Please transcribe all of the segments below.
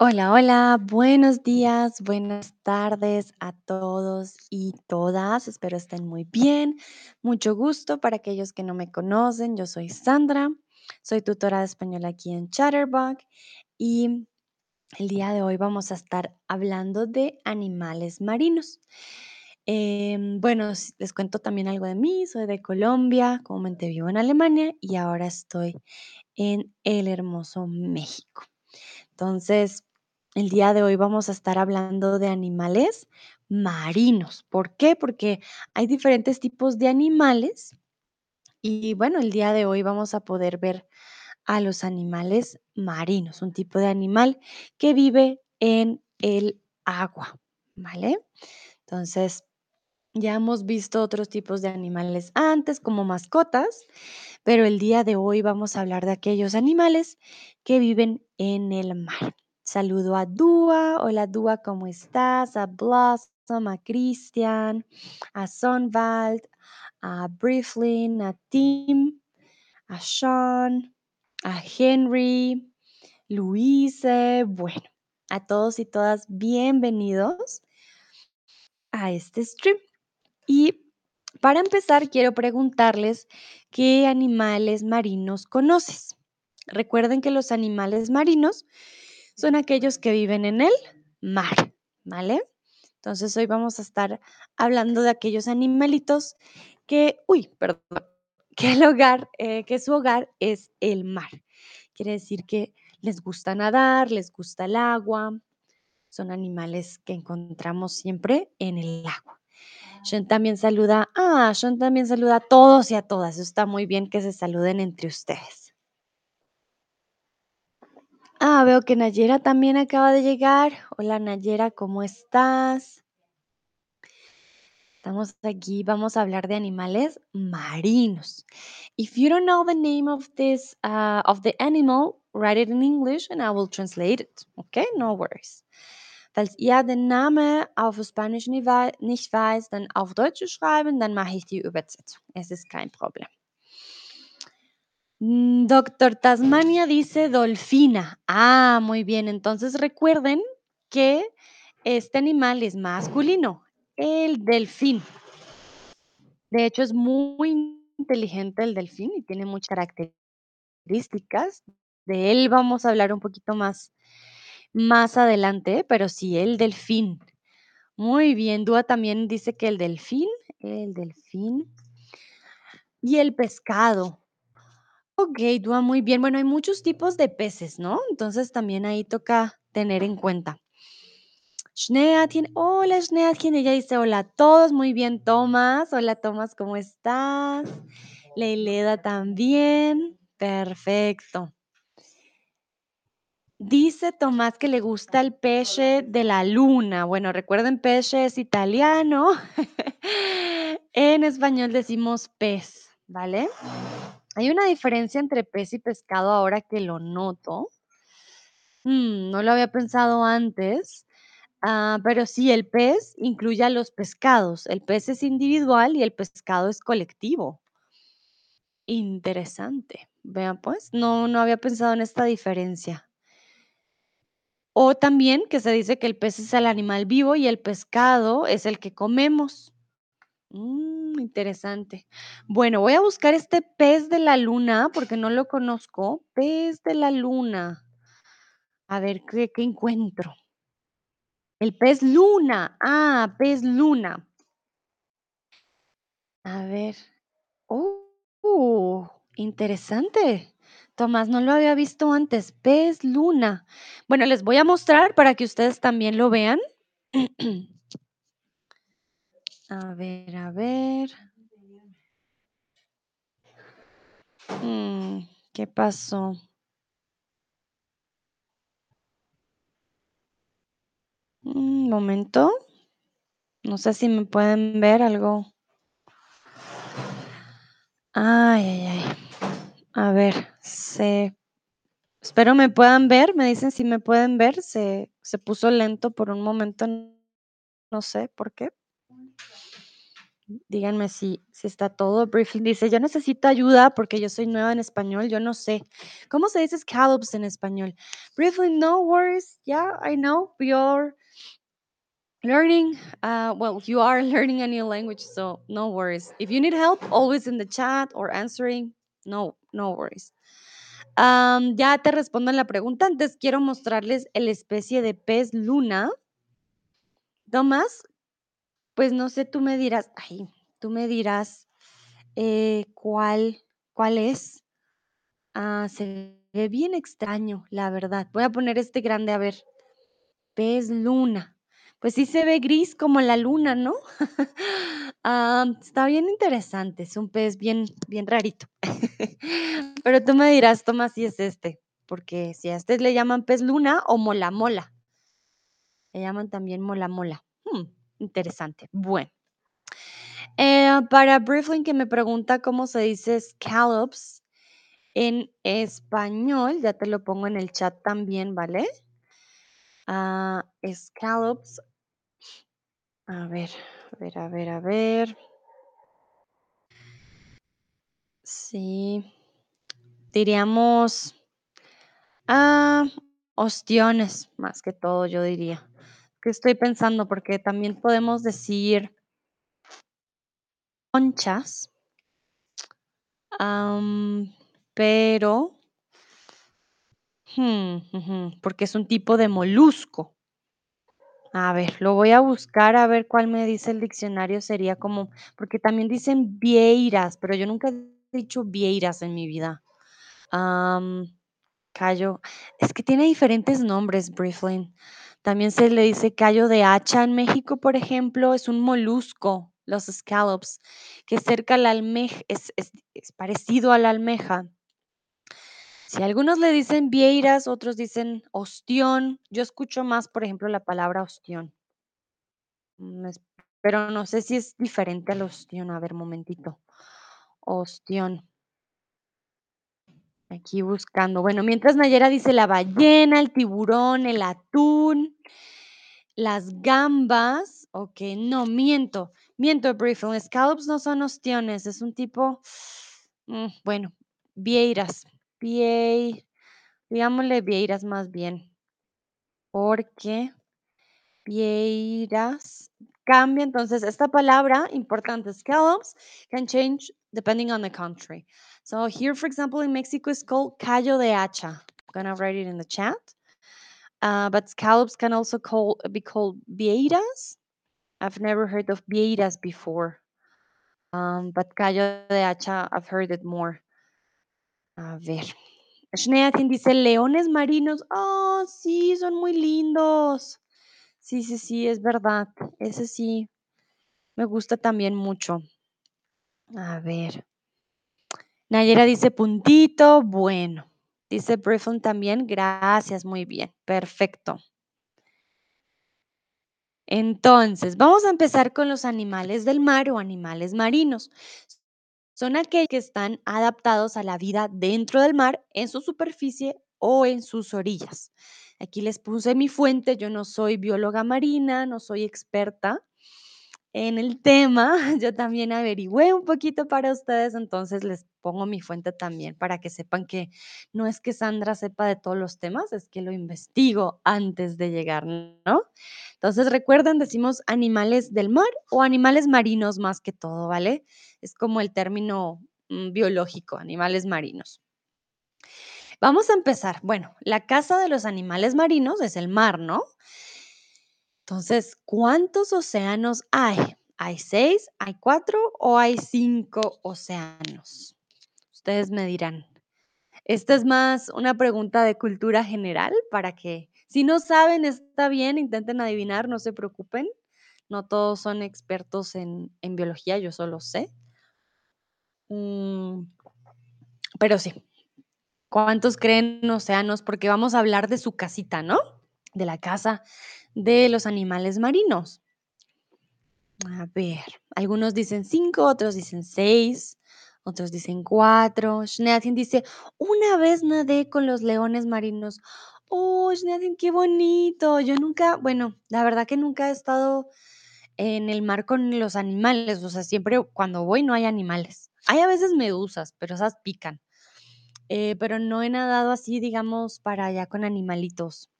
Hola, hola, buenos días, buenas tardes a todos y todas. Espero estén muy bien. Mucho gusto para aquellos que no me conocen. Yo soy Sandra, soy tutora de español aquí en Chatterbug y el día de hoy vamos a estar hablando de animales marinos. Em, bueno, les cuento también algo de mí. Soy de Colombia, comúnmente vivo en Alemania y ahora estoy en el hermoso México. Entonces, el día de hoy vamos a estar hablando de animales marinos. ¿Por qué? Porque hay diferentes tipos de animales y bueno, el día de hoy vamos a poder ver a los animales marinos, un tipo de animal que vive en el agua, ¿vale? Entonces, ya hemos visto otros tipos de animales antes como mascotas, pero el día de hoy vamos a hablar de aquellos animales que viven en el mar. Saludo a Dúa. Hola Dúa, ¿cómo estás? A Blossom, a Christian, a Sonvald, a Brieflin, a Tim, a Sean, a Henry, Luise. Bueno, a todos y todas bienvenidos a este stream. Y para empezar, quiero preguntarles qué animales marinos conoces. Recuerden que los animales marinos son aquellos que viven en el mar, ¿vale? Entonces hoy vamos a estar hablando de aquellos animalitos que, uy, perdón, que el hogar, eh, que su hogar es el mar. Quiere decir que les gusta nadar, les gusta el agua, son animales que encontramos siempre en el agua. Sean también saluda, ah, también saluda a todos y a todas. Está muy bien que se saluden entre ustedes. Ah, veo que Nayera también acaba de llegar. Hola Nayera, ¿cómo estás? Estamos aquí, vamos a hablar de animales marinos. If you don't know the name of this uh, of the animal, write it in English and I will translate it. Okay, no worries. Falls ihr den Namen auf Spanisch nicht weiß, dann auf Deutsch schreiben, dann mache ich die Übersetzung. Es ist kein Problem. Mm, Doctor Tasmania dice Dolfina. Ah, muy bien. Entonces recuerden que este animal es masculino, el delfín. De hecho, es muy inteligente el delfín y tiene muchas características. De él vamos a hablar un poquito más, más adelante, pero sí, el delfín. Muy bien. Dúa también dice que el delfín, el delfín y el pescado. Ok, Dúa, muy bien. Bueno, hay muchos tipos de peces, ¿no? Entonces también ahí toca tener en cuenta. Schneatien, hola Schneatien, ella dice hola a todos, muy bien Tomás, hola Tomás, ¿cómo estás? Leileda también, perfecto. Dice Tomás que le gusta el pesce de la luna. Bueno, recuerden, pesce es italiano. En español decimos pez, ¿vale? Hay una diferencia entre pez y pescado ahora que lo noto. Mm, no lo había pensado antes, ah, pero sí, el pez incluye a los pescados. El pez es individual y el pescado es colectivo. Interesante. Vean, pues, no, no había pensado en esta diferencia. O también que se dice que el pez es el animal vivo y el pescado es el que comemos. Mm, interesante. Bueno, voy a buscar este pez de la luna porque no lo conozco. Pez de la luna. A ver qué, qué encuentro. El pez luna. Ah, pez luna. A ver. Oh, interesante. Tomás, no lo había visto antes. Pez luna. Bueno, les voy a mostrar para que ustedes también lo vean. A ver, a ver. Mm, ¿qué pasó? Un momento. No sé si me pueden ver algo. Ay, ay, ay. A ver, se... Espero me puedan ver. Me dicen si me pueden ver. Se, se puso lento por un momento. No sé por qué. Díganme si si está todo. Briefly dice: "Yo necesito ayuda porque yo soy nueva en español, yo no sé". ¿Cómo se dice scallops en español? Briefly, no worries. Yeah, I know. You're learning, uh, well, you are learning a new language, so no worries. If you need help, always in the chat or answering, no, no worries. Ya te respondo en la pregunta. Antes quiero mostrarles el especie de pez luna. Tomás, pues no sé, tú me dirás, ay, tú me dirás eh, cuál, cuál es. Ah, se ve bien extraño, la verdad. Voy a poner este grande a ver. Pez luna. Pues sí se ve gris como la luna, ¿no? Ah, está bien interesante. Es un pez bien, bien rarito. Pero tú me dirás, Tomás, si es este, porque si a este le llaman pez luna o mola mola. Le llaman también mola mola. Hmm, interesante. Bueno. Eh, para Briefling que me pregunta cómo se dice scallops en español, ya te lo pongo en el chat también, ¿vale? Ah, scallops. A ver, a ver, a ver, a ver. Sí. Diríamos, ah, ostiones, más que todo, yo diría. ¿Qué estoy pensando? Porque también podemos decir conchas. Pero, hmm, porque es un tipo de molusco. A ver, lo voy a buscar a ver cuál me dice el diccionario. Sería como, porque también dicen vieiras, pero yo nunca he dicho vieiras en mi vida. Am, callo, es que tiene diferentes nombres, Briefling. También se le dice callo de hacha en México, por ejemplo, es un molusco, los scallops, que cerca la almeja, es parecido a la almeja. Si algunos le dicen vieiras, otros dicen ostión. Yo escucho más, por ejemplo, la palabra ostión. Mm, pero no sé si es diferente al ostión. A ver, momentito. Ostión. Aquí buscando. Bueno, mientras Nayera dice la ballena, el tiburón, el atún, las gambas. Ok, no, miento. Miento, Briefing. Scallops no son ostiones, es un tipo. mm, bueno, vieiras. Viei, digámosle vieiras más bien. Porque vieiras cambia. Entonces, esta palabra importante, scallops, can change depending on the country. So here, for example, in Mexico, it's called callo de hacha. I'm gonna write it in the chat. Uh, but scallops can also call, be called vieiras. I've never heard of vieiras before. Um, but callo de hacha, I've heard it more. A ver. Schneatin dice leones marinos. Oh, sí, son muy lindos. Sí, sí, sí, es verdad. Ese sí, me gusta también mucho. A ver. Nayera dice puntito. Bueno. Dice Briffon también. Gracias, muy bien. Perfecto. Entonces, vamos a empezar con los animales del mar o animales marinos. Son aquellos que están adaptados a la vida dentro del mar, en su superficie o en sus orillas. Aquí les puse mi fuente, yo no soy bióloga marina, no soy experta en el tema, yo también averigüé un poquito para ustedes, entonces les pongo mi fuente también para que sepan que no es que Sandra sepa de todos los temas, es que lo investigo antes de llegar, ¿no? Entonces recuerden, decimos animales del mar o animales marinos más que todo, ¿vale? Es como el término mm, biológico, animales marinos. Vamos a empezar. Bueno, la casa de los animales marinos es el mar, ¿no? Entonces, ¿cuántos océanos hay? ¿Hay seis, hay cuatro o hay cinco océanos? Ustedes me dirán. Esta es más una pregunta de cultura general para que, si no saben, está bien, intenten adivinar, no se preocupen. No todos son expertos en, en biología, yo solo sé. Mm, pero sí, ¿cuántos creen océanos? Porque vamos a hablar de su casita, ¿no? De la casa de los animales marinos. A ver, algunos dicen cinco, otros dicen seis, otros dicen cuatro. Schneatin dice, una vez nadé con los leones marinos. Oh, Schneatin, qué bonito. Yo nunca, bueno, la verdad que nunca he estado en el mar con los animales, o sea, siempre cuando voy no hay animales. Hay a veces medusas, pero esas pican. Eh, pero no he nadado así, digamos, para allá con animalitos.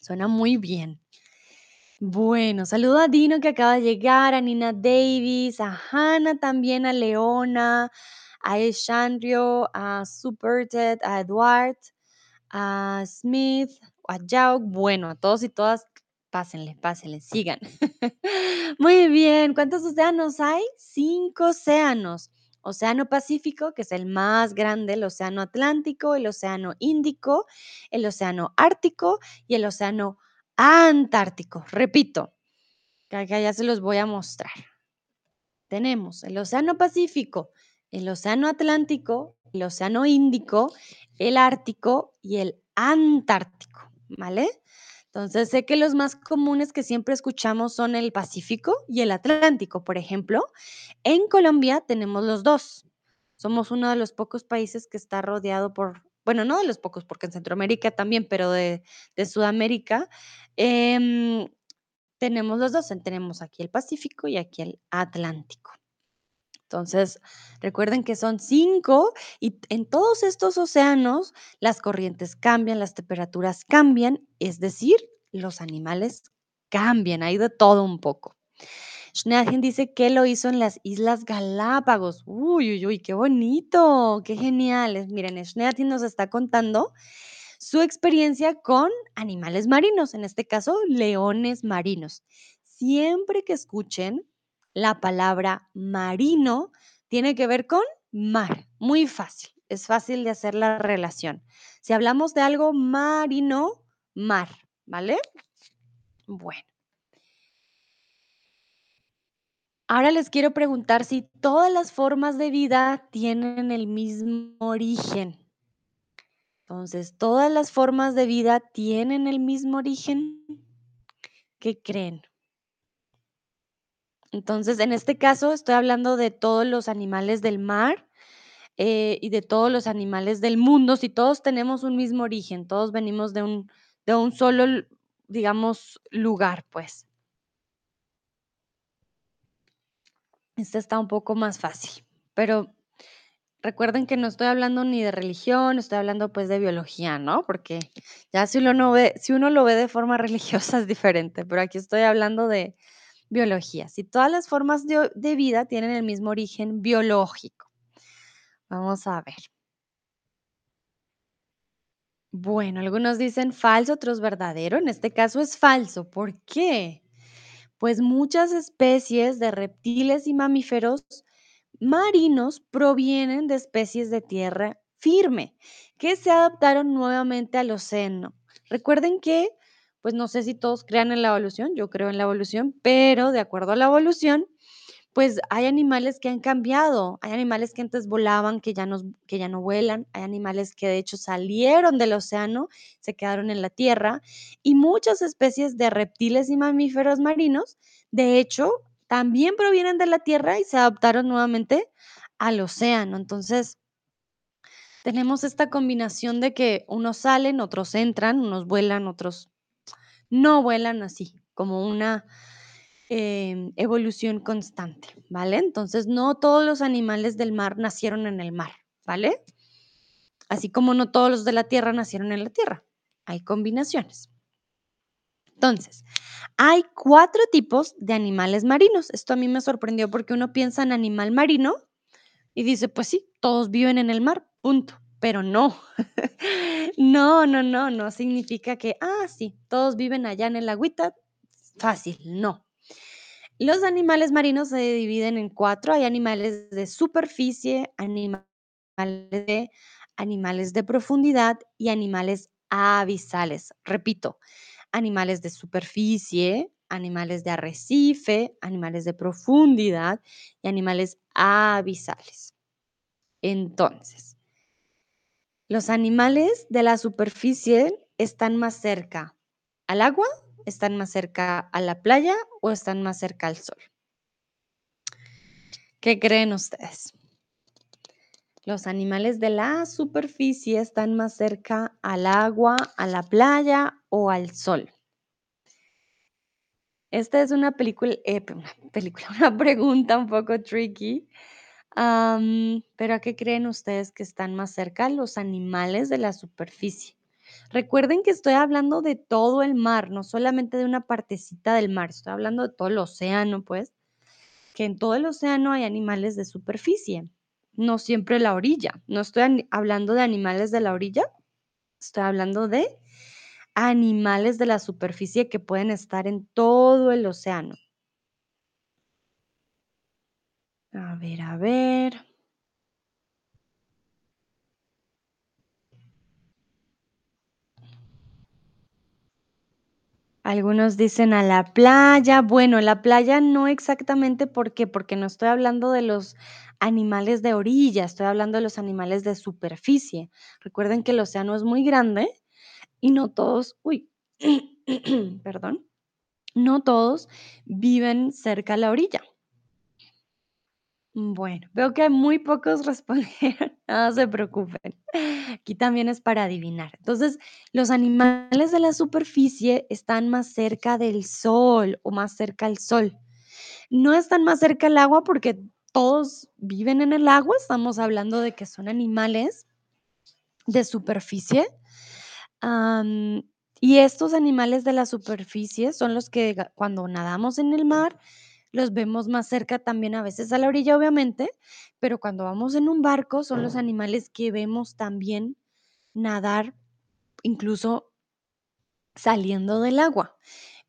Suena muy bien. Bueno, saludo a Dino que acaba de llegar, a Nina Davis, a Hannah también, a Leona, a Eshandrio, a Superted, a Edward, a Smith, a Jao. Bueno, a todos y todas, pásenle, pásenle, sigan. Muy bien, ¿cuántos océanos hay? Cinco océanos. Océano Pacífico, que es el más grande, el Océano Atlántico, el Océano Índico, el Océano Ártico y el Océano Antártico. Repito, que acá ya se los voy a mostrar. Tenemos el Océano Pacífico, el Océano Atlántico, el Océano Índico, el Ártico y el Antártico, ¿vale? Entonces sé que los más comunes que siempre escuchamos son el Pacífico y el Atlántico. Por ejemplo, en Colombia tenemos los dos. Somos uno de los pocos países que está rodeado por, bueno, no de los pocos, porque en Centroamérica también, pero de, Sudamérica, em, tenemos los dos. Tenemos aquí el Pacífico y aquí el Atlántico. Entonces, recuerden que son cinco y en todos estos océanos las corrientes cambian, las temperaturas cambian, es decir, los animales cambian, hay de todo un poco. Schneadchen dice que lo hizo en las Islas Galápagos. Uy, uy, uy, qué bonito, qué genial. Miren, Schneadchen nos está contando su experiencia con animales marinos, en este caso, leones marinos. Siempre que escuchen la palabra marino, tiene que ver con mar. Muy fácil, es fácil de hacer la relación. Si hablamos de algo marino, mar, ¿vale? Bueno. Ahora les quiero preguntar si todas las formas de vida tienen el mismo origen. Entonces, ¿todas las formas de vida tienen el mismo origen? ¿Qué creen? Entonces, en este caso estoy hablando de todos los animales del mar eh, y de todos los animales del mundo. Si todos tenemos un mismo origen, todos venimos de un, de un solo, digamos, lugar, pues. Este está un poco más fácil, pero recuerden que no estoy hablando ni de religión, estoy hablando pues de biología, ¿no? Porque ya si uno, ve, si uno lo ve de forma religiosa es diferente, pero aquí estoy hablando de Si todas las formas de, de vida tienen el mismo origen biológico. Vamos a ver. Bueno, algunos dicen falso, otros verdadero. En este caso es falso. ¿Por qué? Pues muchas especies de reptiles y mamíferos marinos provienen de especies de tierra firme que se adaptaron nuevamente al océano. Recuerden que, pues no sé si todos crean en la evolución, yo creo en la evolución, pero de acuerdo a la evolución, pues hay animales que han cambiado, hay animales que antes volaban, que ya, no, que ya no vuelan, hay animales que de hecho salieron del océano, se quedaron en la tierra, y muchas especies de reptiles y mamíferos marinos, de hecho, también provienen de la tierra y se adaptaron nuevamente al océano. Entonces, tenemos esta combinación de que unos salen, otros entran, unos vuelan, otros no vuelan así, como una Em, evolución constante, ¿vale? Entonces, no todos los animales del mar nacieron en el mar, ¿vale? Así como no todos los de la tierra nacieron en la tierra. Hay combinaciones. Entonces, hay cuatro tipos de animales marinos. Esto a mí me sorprendió porque uno piensa en animal marino y dice, pues sí, todos viven en el mar, punto. Pero no, no, no, no, no significa que, ah, sí, todos viven allá en el agüita, fácil, no. Los animales marinos se dividen en cuatro. Hay animales de superficie, animales de, animales de profundidad y animales abisales. Repito, animales de superficie, animales de arrecife, animales de profundidad y animales abisales. Entonces, los animales de la superficie están más cerca al agua ¿Están más cerca a la playa o están más cerca al sol? ¿Qué creen ustedes? ¿Los animales de la superficie están más cerca al agua, a la playa o al sol? Esta es una película, eh, una película, una pregunta un poco tricky, pero, ¿a qué creen ustedes que están más cerca los animales de la superficie? Recuerden que estoy hablando de todo el mar, no solamente de una partecita del mar, estoy hablando de todo el océano, pues, que en todo el océano hay animales de superficie, no siempre la orilla. No estoy hablando de animales de la orilla, estoy hablando de animales de la superficie que pueden estar en todo el océano. A ver, a ver. Algunos dicen a la playa. Bueno, la playa no exactamente, ¿por qué? Porque no estoy hablando de los animales de orilla, estoy hablando de los animales de superficie. Recuerden que el océano es muy grande y no todos, uy, perdón, no todos viven cerca a la orilla. Bueno, veo que muy pocos respondieron, no se preocupen. Aquí también es para adivinar. Entonces, los animales de la superficie están más cerca del sol o más cerca al sol. No están más cerca al agua porque todos viven en el agua, estamos hablando de que son animales de superficie, y estos animales de la superficie son los que cuando nadamos en el mar, los vemos más cerca también a veces a la orilla, obviamente, pero cuando vamos en un barco son los animales que vemos también nadar, incluso saliendo del agua,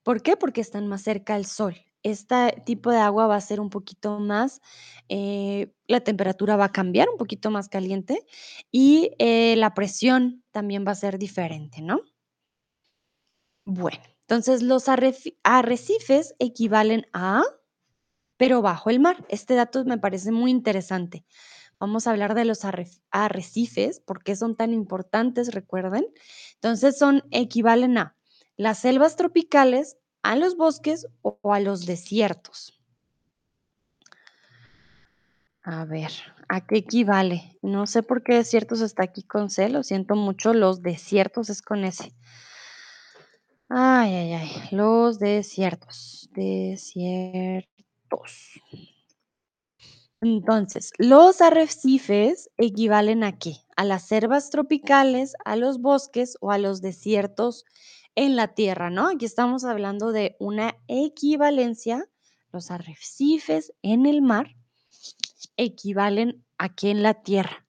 ¿por qué? Porque están más cerca al sol. Este tipo de agua va a ser un poquito más, eh, la temperatura va a cambiar, un poquito más caliente, y, eh, la presión también va a ser diferente, ¿no? Bueno, entonces los arrecifes equivalen a pero bajo el mar. Este dato me parece muy interesante. Vamos a hablar de los arrecifes, ¿por qué son tan importantes? Recuerden. Entonces, son equivalen a las selvas tropicales, a los bosques o a los desiertos. A ver, ¿a qué equivale? No sé por qué desiertos está aquí con C, lo siento mucho, los desiertos es con S. Ay, ay, ay, los desiertos, desiertos. Entonces, los arrecifes equivalen ¿a qué? A las selvas tropicales, a los bosques o a los desiertos en la tierra, ¿no? Aquí estamos hablando de una equivalencia, los arrecifes en el mar equivalen aquí en la tierra.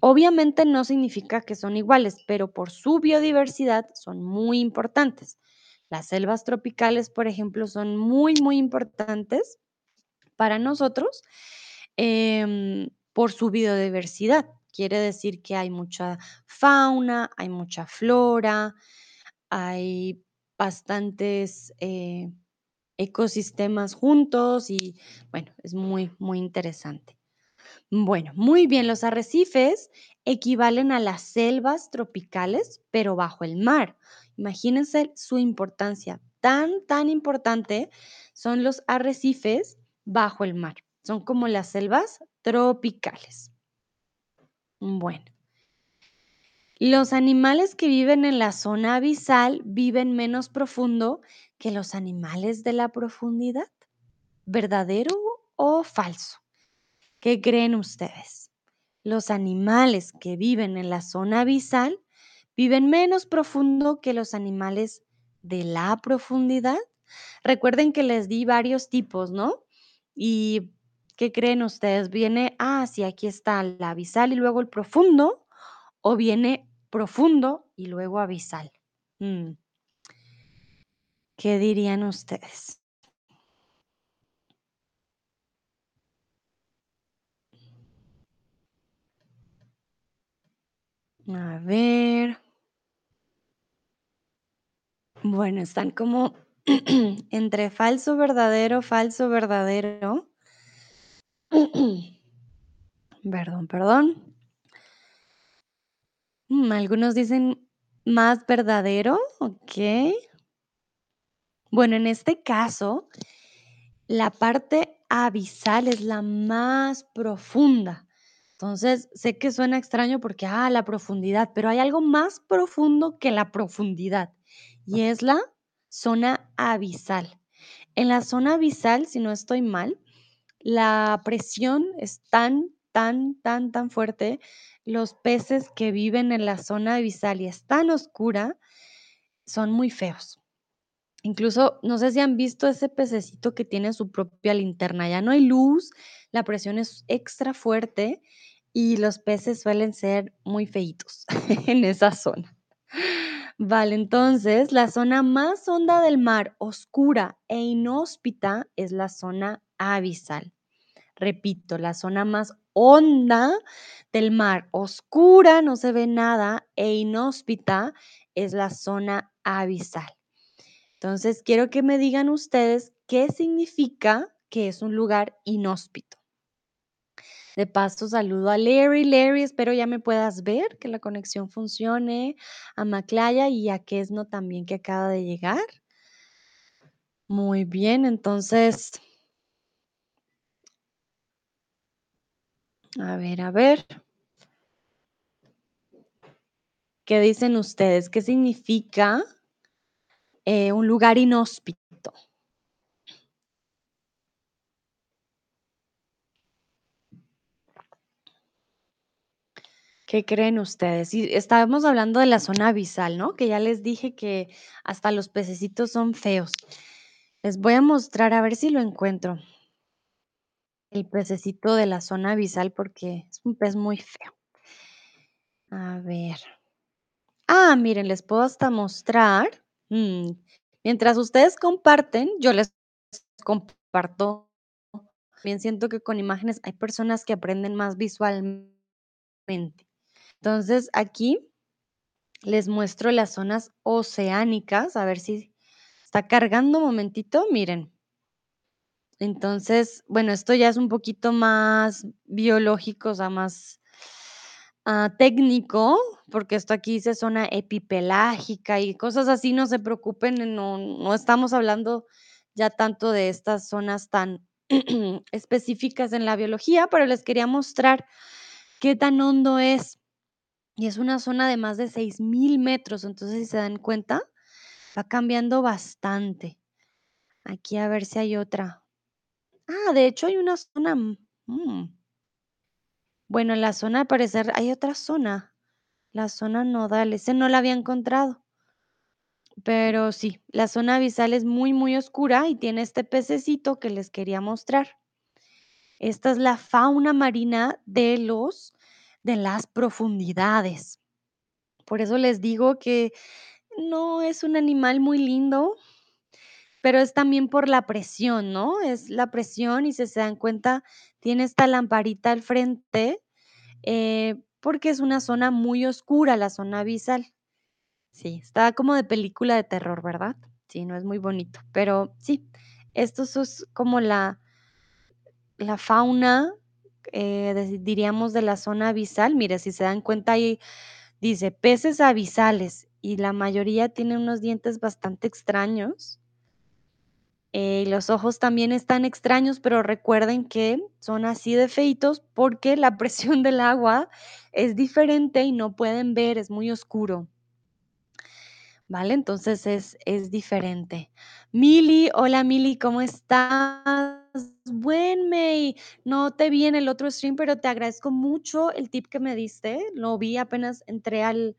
Obviamente no significa que son iguales, pero por su biodiversidad son muy importantes. Las selvas tropicales, por ejemplo, son muy, muy importantes para nosotros, em, por su biodiversidad. Quiere decir que hay mucha fauna, hay mucha flora, hay bastantes, eh, ecosistemas juntos y, bueno, es muy, muy interesante. Bueno, muy bien, los arrecifes equivalen a las selvas tropicales, pero bajo el mar. Imagínense su importancia, tan, tan importante son los arrecifes bajo el mar, son como las selvas tropicales. Bueno. Los animales que viven en la zona abisal viven menos profundo que los animales de la profundidad, ¿verdadero o falso? ¿Qué creen ustedes? Los animales que viven en la zona abisal viven menos profundo que los animales de la profundidad. Recuerden que les di varios tipos, ¿no? Y, ¿qué creen ustedes? ¿Viene, ah, sí, aquí está el abisal y luego el profundo, o viene profundo y luego abisal? Mm. ¿Qué dirían ustedes? A ver. Bueno, están como entre falso, verdadero, falso, verdadero. Perdón, perdón. Mm, algunos dicen más verdadero, okey. Bueno, en este caso, la parte abisal es la más profunda. Entonces, sé que suena extraño porque, ah, la profundidad, pero hay algo más profundo que la profundidad, y es la zona abisal. En la zona abisal, si no estoy mal, la presión es tan, tan, tan, tan fuerte. Los peces que viven en la zona abisal y es tan oscura, son muy feos. Incluso, no sé si han visto ese pececito que tiene su propia linterna, ya no hay luz, la presión es extra fuerte y los peces suelen ser muy feitos en esa zona. Vale, entonces la zona más honda del mar, oscura e inhóspita, es la zona abisal. Repito, la zona más honda del mar, oscura, no se ve nada, e inhóspita es la zona abisal. Entonces, quiero que me digan ustedes qué significa que es un lugar inhóspito. De paso, saludo a Larry. Larry, espero ya me puedas ver, que la conexión funcione. A Maclaya y a Kesno también que acaba de llegar. Muy bien, entonces, a ver, a ver. ¿Qué dicen ustedes? ¿Qué significa eh, un lugar inhóspito? ¿Qué creen ustedes? Y estábamos hablando de la zona abisal, ¿no? Que ya les dije que hasta los pececitos son feos. Les voy a mostrar a ver si lo encuentro. El pececito de la zona abisal porque es un pez muy feo. A ver. Ah, miren, les puedo hasta mostrar. Mm, Mientras ustedes comparten, yo les comparto. Bien siento que con imágenes hay personas que aprenden más visualmente. Entonces, aquí les muestro las zonas oceánicas, a ver si está cargando un momentito, miren. Entonces, bueno, esto ya es un poquito más biológico, o sea, más ah, técnico, porque esto aquí dice zona epipelágica y cosas así, no se preocupen, no, no estamos hablando ya tanto de estas zonas tan específicas en la biología, pero les quería mostrar qué tan hondo es. Y es una zona de más de 6.000 metros, entonces si se dan cuenta, va cambiando bastante. Aquí a ver si hay otra. Ah, de hecho hay una zona. mm, mm. Bueno, en la zona, al parecer, hay otra zona. La zona nodal, ese no la había encontrado. Pero sí, la zona abisal es muy, muy oscura y tiene este pececito que les quería mostrar. Esta es la fauna marina de los de las profundidades. Por eso les digo que no es un animal muy lindo, pero es también por la presión, ¿no? Es la presión y si se dan cuenta, tiene esta lamparita al frente, eh, porque es una zona muy oscura, la zona abisal. Sí, está como de película de terror, ¿verdad? Sí, no es muy bonito, pero sí, esto es como la, la fauna, eh, diríamos, de la zona abisal. Mire, si se dan cuenta ahí dice peces abisales y la mayoría tienen unos dientes bastante extraños. Eh, y los ojos también están extraños, pero recuerden que son así de feitos porque la presión del agua es diferente y no pueden ver, es muy oscuro. ¿Vale? Entonces es, es diferente. Mili, hola Mili, ¿cómo estás? Buen May, no te vi en el otro stream, pero te agradezco mucho el tip que me diste. Lo vi apenas entré al,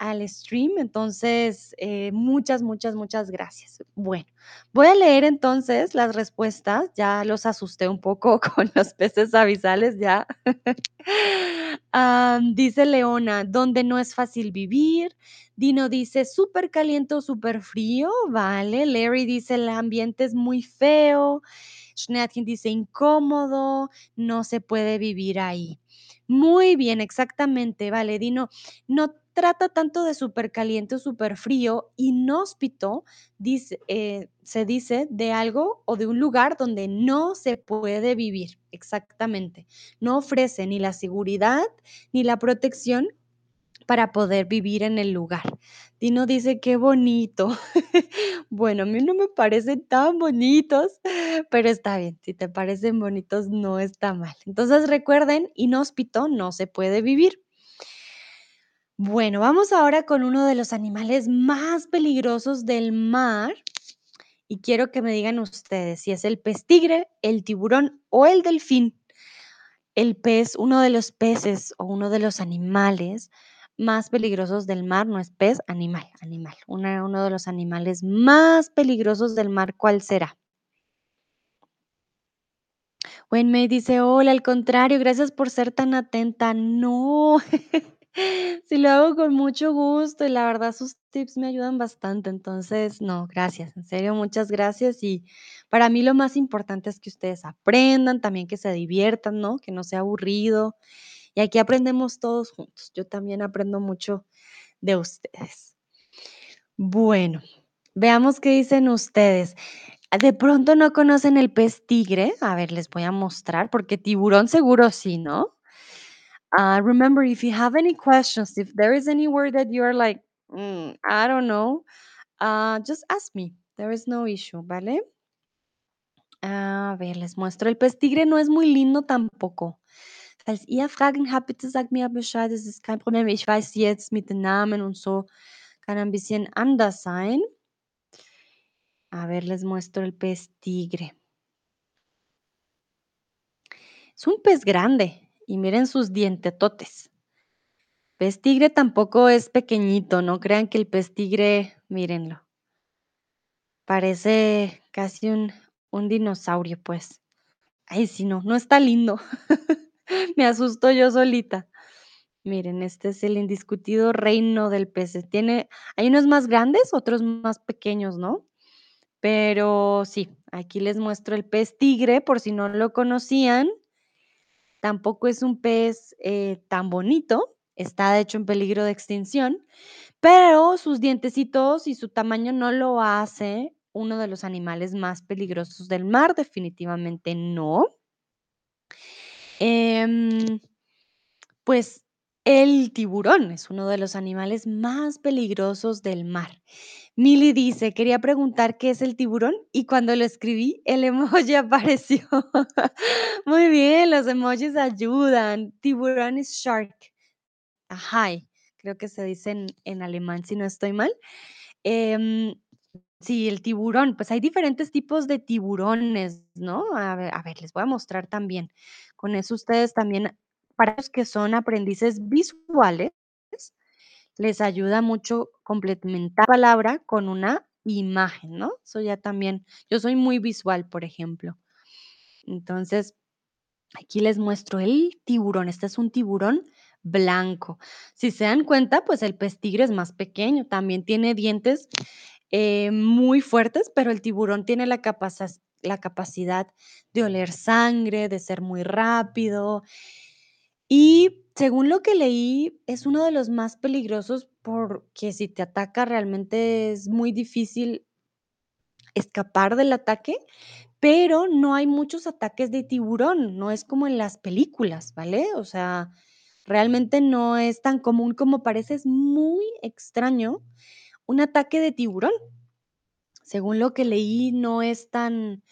al stream, entonces eh, muchas, muchas, muchas gracias. Bueno, voy a leer entonces las respuestas. Ya los asusté un poco con los peces abisales, ya. Am, dice Leona, donde no es fácil vivir. Dino dice, súper caliente o súper frío, vale. Larry dice, el ambiente es muy feo. Schneatkin dice, incómodo, no se puede vivir ahí. Muy bien, exactamente, vale. Dino, no trata tanto de súper caliente o súper frío. Inhóspito eh, se dice de algo o de un lugar donde no se puede vivir, exactamente. No ofrece ni la seguridad ni la protección para poder vivir en el lugar. Dino dice, qué bonito. Bueno, a mí no me parecen tan bonitos, pero está bien, si te parecen bonitos no está mal. Entonces recuerden, inhóspito no se puede vivir. Bueno, vamos ahora con uno de los animales más peligrosos del mar y quiero que me digan ustedes si es el pez tigre, el tiburón o el delfín. El pez, uno de los peces o uno de los animales más peligrosos del mar, no es pez, animal, animal. Uno de los animales más peligrosos del mar, ¿cuál será? Wenmei dice: "Hola, al contrario, gracias por ser tan atenta". No, sí lo hago con mucho gusto y la verdad sus tips me ayudan bastante. Entonces, no, gracias, en serio, muchas gracias. Y para mí lo más importante es que ustedes aprendan, también que se diviertan, ¿no? Que no sea aburrido. Y aquí aprendemos todos juntos. Yo también aprendo mucho de ustedes. Bueno, veamos qué dicen ustedes. De pronto no conocen el pez tigre. A ver, les voy a mostrar, porque tiburón seguro sí, ¿no? Ah, remember, if you have any questions, if there is any word that you are like, "Mm, I don't know, ah, just ask me. There is no issue, ¿vale? A ver, les muestro. El pez tigre no es muy lindo tampoco. Falls ihr Fragen habt, bitte sagt mir Bescheid. Es ist kein Problem. Ich weiß jetzt mit den Namen und so kann ein bisschen anders sein. A ver, les muestro el pez tigre. Es un pez grande y miren sus dientetotes. Pez tigre tampoco es pequeñito, no crean que el pez tigre, mírenlo, parece casi un, un dinosaurio, pues. Ay, sí, no, no está lindo. Me asusto yo solita. Miren, este es el indiscutido reino del pez. Tiene, hay unos más grandes, otros más pequeños, ¿no? Pero sí, aquí les muestro el pez tigre, por si no lo conocían. Tampoco es un pez eh, tan bonito, está de hecho en peligro de extinción, pero sus dientecitos y su tamaño no lo hace uno de los animales más peligrosos del mar, definitivamente no. Em, pues el tiburón es uno de los animales más peligrosos del mar. Mili dice, quería preguntar qué es el tiburón y cuando lo escribí, el emoji apareció. Muy bien, los emojis ayudan. Tiburón es shark. Ajá, creo que se dice en, alemán, si no estoy mal. Em, sí, el tiburón, pues hay diferentes tipos de tiburones, ¿no? A ver, a ver, les voy a mostrar también. Con eso ustedes también, para los que son aprendices visuales, les ayuda mucho complementar la palabra con una imagen, ¿no? Eso ya también, yo soy muy visual, por ejemplo. Entonces, aquí les muestro el tiburón. Este es un tiburón blanco. Si se dan cuenta, pues el pez tigre es más pequeño, también tiene dientes eh, muy fuertes, pero el tiburón tiene la, la capacidad de oler sangre, de ser muy rápido y según lo que leí, es uno de los más peligrosos porque si te ataca realmente es muy difícil escapar del ataque, pero no hay muchos ataques de tiburón, no es como en las películas, ¿vale? O sea, realmente no es tan común como parece, es muy extraño un ataque de tiburón. Según lo que leí, no es tan,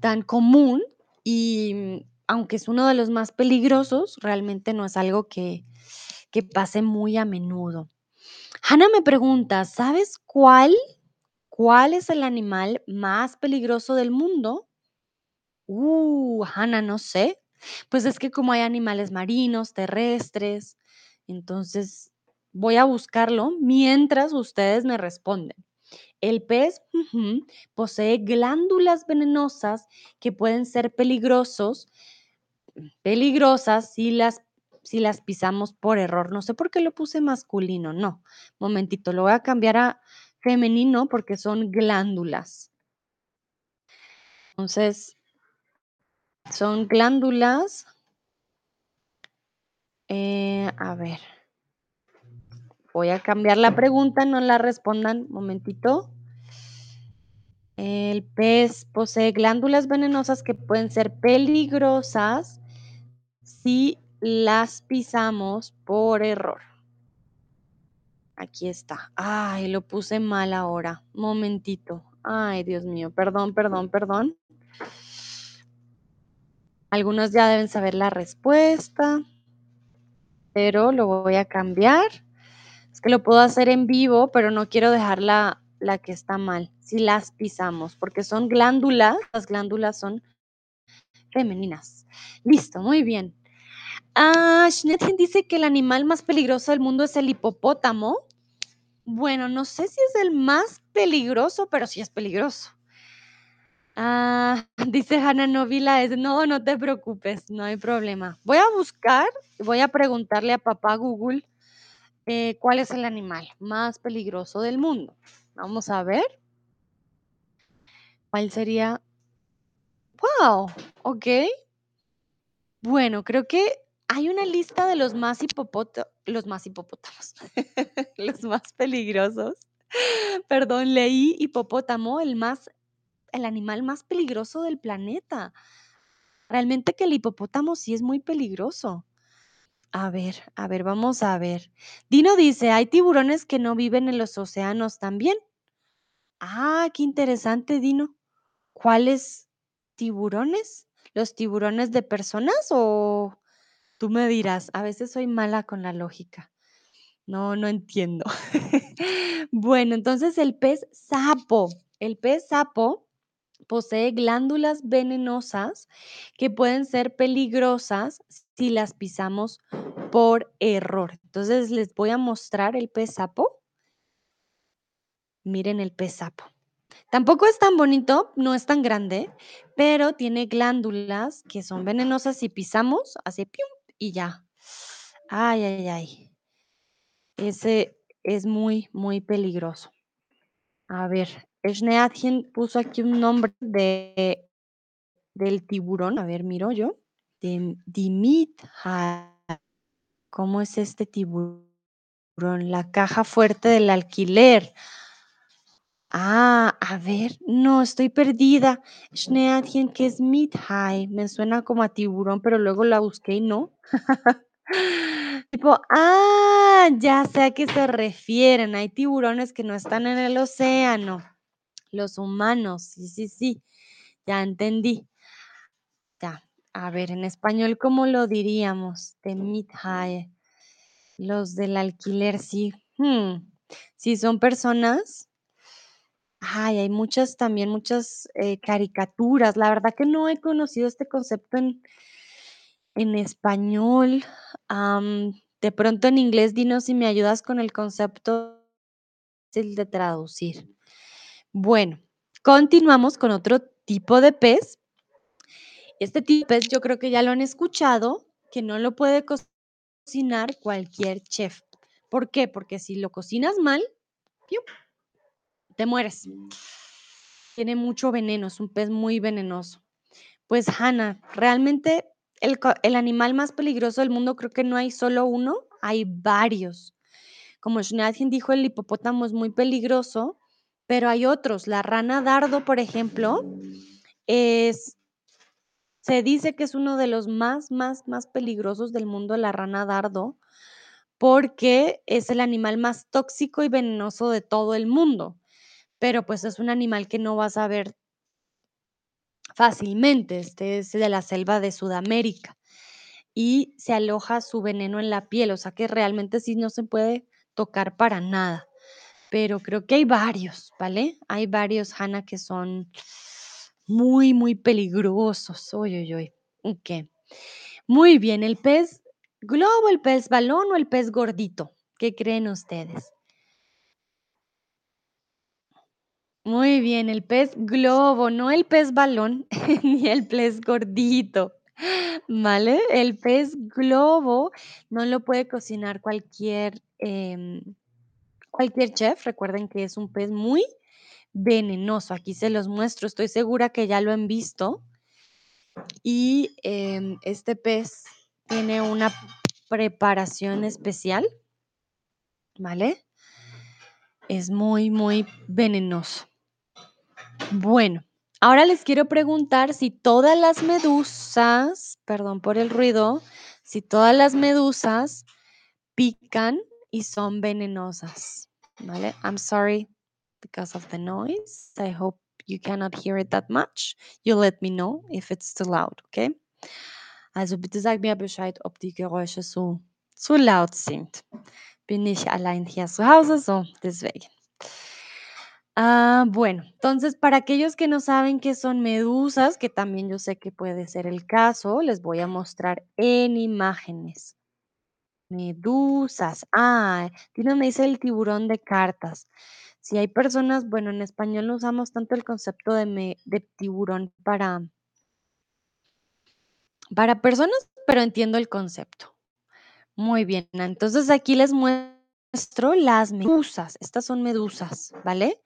tan común y mm, aunque es uno de los más peligrosos, realmente no es algo que, que pase muy a menudo. Hannah me pregunta, ¿sabes cuál, cuál es el animal más peligroso del mundo? Uh, Hannah, no sé. Pues es que como hay animales marinos, terrestres, entonces voy a buscarlo mientras ustedes me responden. El pez posee glándulas venenosas que pueden ser peligrosos, peligrosas si las, si las pisamos por error. No sé por qué lo puse masculino, no. Momentito, lo voy a cambiar a femenino porque son glándulas. Entonces, son glándulas. eh, a ver, voy a cambiar la pregunta, no la respondan. Momentito. El pez posee glándulas venenosas que pueden ser peligrosas si las pisamos por error. Aquí está. Ay, lo puse mal ahora. Momentito. Ay, Dios mío. Perdón, perdón, perdón. Algunos ya deben saber la respuesta, pero lo voy a cambiar. Que lo puedo hacer en vivo, pero no quiero dejar la, la que está mal, si las pisamos, porque son glándulas, las glándulas son femeninas. Listo, muy bien. Ah, dice que el animal más peligroso del mundo es el hipopótamo. Bueno, no sé si es el más peligroso, pero sí es peligroso. Ah, dice Hannah Novila, es, no, no te preocupes, no hay problema. Voy a buscar, voy a preguntarle a papá Google eh, cuál es el animal más peligroso del mundo. Vamos a ver. ¿Cuál sería? Wow, ok. Bueno, creo que hay una lista de los más hipopótamos, los más hipopótamos, los más peligrosos. Perdón, leí hipopótamo, el más, el animal más peligroso del planeta. Realmente que el hipopótamo sí es muy peligroso. A ver, a ver, vamos a ver. Dino dice, hay tiburones que no viven en los océanos también. Ah, qué interesante, Dino. ¿Cuáles tiburones? ¿Los tiburones de personas o tú me dirás? A veces soy mala con la lógica. No, no entiendo. bueno, entonces el pez sapo. El pez sapo posee glándulas venenosas que pueden ser peligrosas si las pisamos por error. Entonces les voy a mostrar el pez sapo. Miren el pez sapo. Tampoco es tan bonito, no es tan grande, pero tiene glándulas que son venenosas si pisamos, hace pium y ya. Ay, ay, ay. Ese es muy, muy peligroso. A ver, Schneadchen puso aquí un nombre de, del tiburón. A ver, miro yo. De. ¿Cómo es este tiburón? La caja fuerte del alquiler. Ah, a ver, no, estoy perdida. Schneadchen, que es Mithai. Me suena como a tiburón, pero luego la busqué y no. Tipo, ah, ya sé a qué se refieren. Hay tiburones que no están en el océano. Los humanos, sí, sí, sí. Ya entendí. Ya. A ver, en español, ¿cómo lo diríamos? Mid-high. Los del alquiler, sí. Hmm. Sí, son personas. Ay, hay muchas también, muchas eh, caricaturas. La verdad que no he conocido este concepto en, en español. de pronto en inglés, dinos si me ayudas con el concepto de traducir. Bueno, continuamos con otro tipo de pez. Este tipo de pez yo creo que ya lo han escuchado, que no lo puede cocinar cualquier chef. ¿Por qué? Porque si lo cocinas mal, te mueres. Tiene mucho veneno, es un pez muy venenoso. Pues Hannah, realmente el, animal más peligroso del mundo creo que no hay solo uno, hay varios. Como Schneidchen dijo, el hipopótamo es muy peligroso, pero hay otros. La rana dardo, por ejemplo, es, se dice que es uno de los más, más, más peligrosos del mundo, la rana dardo, porque es el animal más tóxico y venenoso de todo el mundo. Pero pues es un animal que no vas a ver fácilmente. Este es de la selva de Sudamérica y se aloja su veneno en la piel, o sea que realmente sí no se puede tocar para nada. Pero creo que hay varios, ¿vale? Hay varios, Hanna, que son muy, muy peligrosos. Uy, uy, uy. Ok. Muy bien, el pez globo, el pez balón o el pez gordito. ¿Qué creen ustedes? Muy bien, el pez globo, no el pez balón ni el pez gordito. ¿Vale? El pez globo no lo puede cocinar cualquier, em, cualquier chef. Recuerden que es un pez muy venenoso. Aquí se los muestro. Estoy segura que ya lo han visto. Y em, este pez tiene una preparación especial. ¿Vale? Es muy, muy venenoso. Bueno, ahora les quiero preguntar si todas las medusas, perdón por el ruido, si todas las medusas pican y son venenosas. ¿Vale? I'm sorry because of the noise. I hope you cannot hear it that much. You let me know if it's too loud, okay? Also bitte sag mir Bescheid, ob die Geräusche so zu laut sind. Bin ich allein hier zu so deswegen. Ah, bueno, entonces, para aquellos que no saben qué son medusas, que también yo sé que puede ser el caso, les voy a mostrar en imágenes. Medusas. Ah, Tina me dice el tiburón de cartas. Si hay personas, bueno, en español no usamos tanto el concepto de, de tiburón para, para personas, pero entiendo el concepto. Muy bien, entonces aquí les muestro las medusas. Estas son medusas, ¿vale?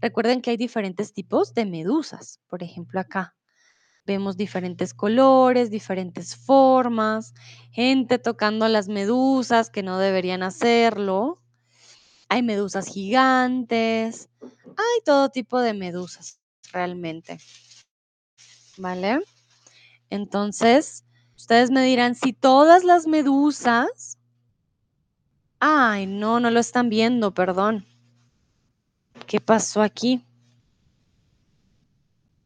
Recuerden que hay diferentes tipos de medusas. Por ejemplo, acá vemos diferentes colores, diferentes formas, gente tocando las medusas que no deberían hacerlo. Hay medusas gigantes, hay todo tipo de medusas realmente, ¿vale? Entonces, ustedes me dirán si todas las medusas Ay, no, no lo están viendo, perdón. ¿Qué pasó aquí?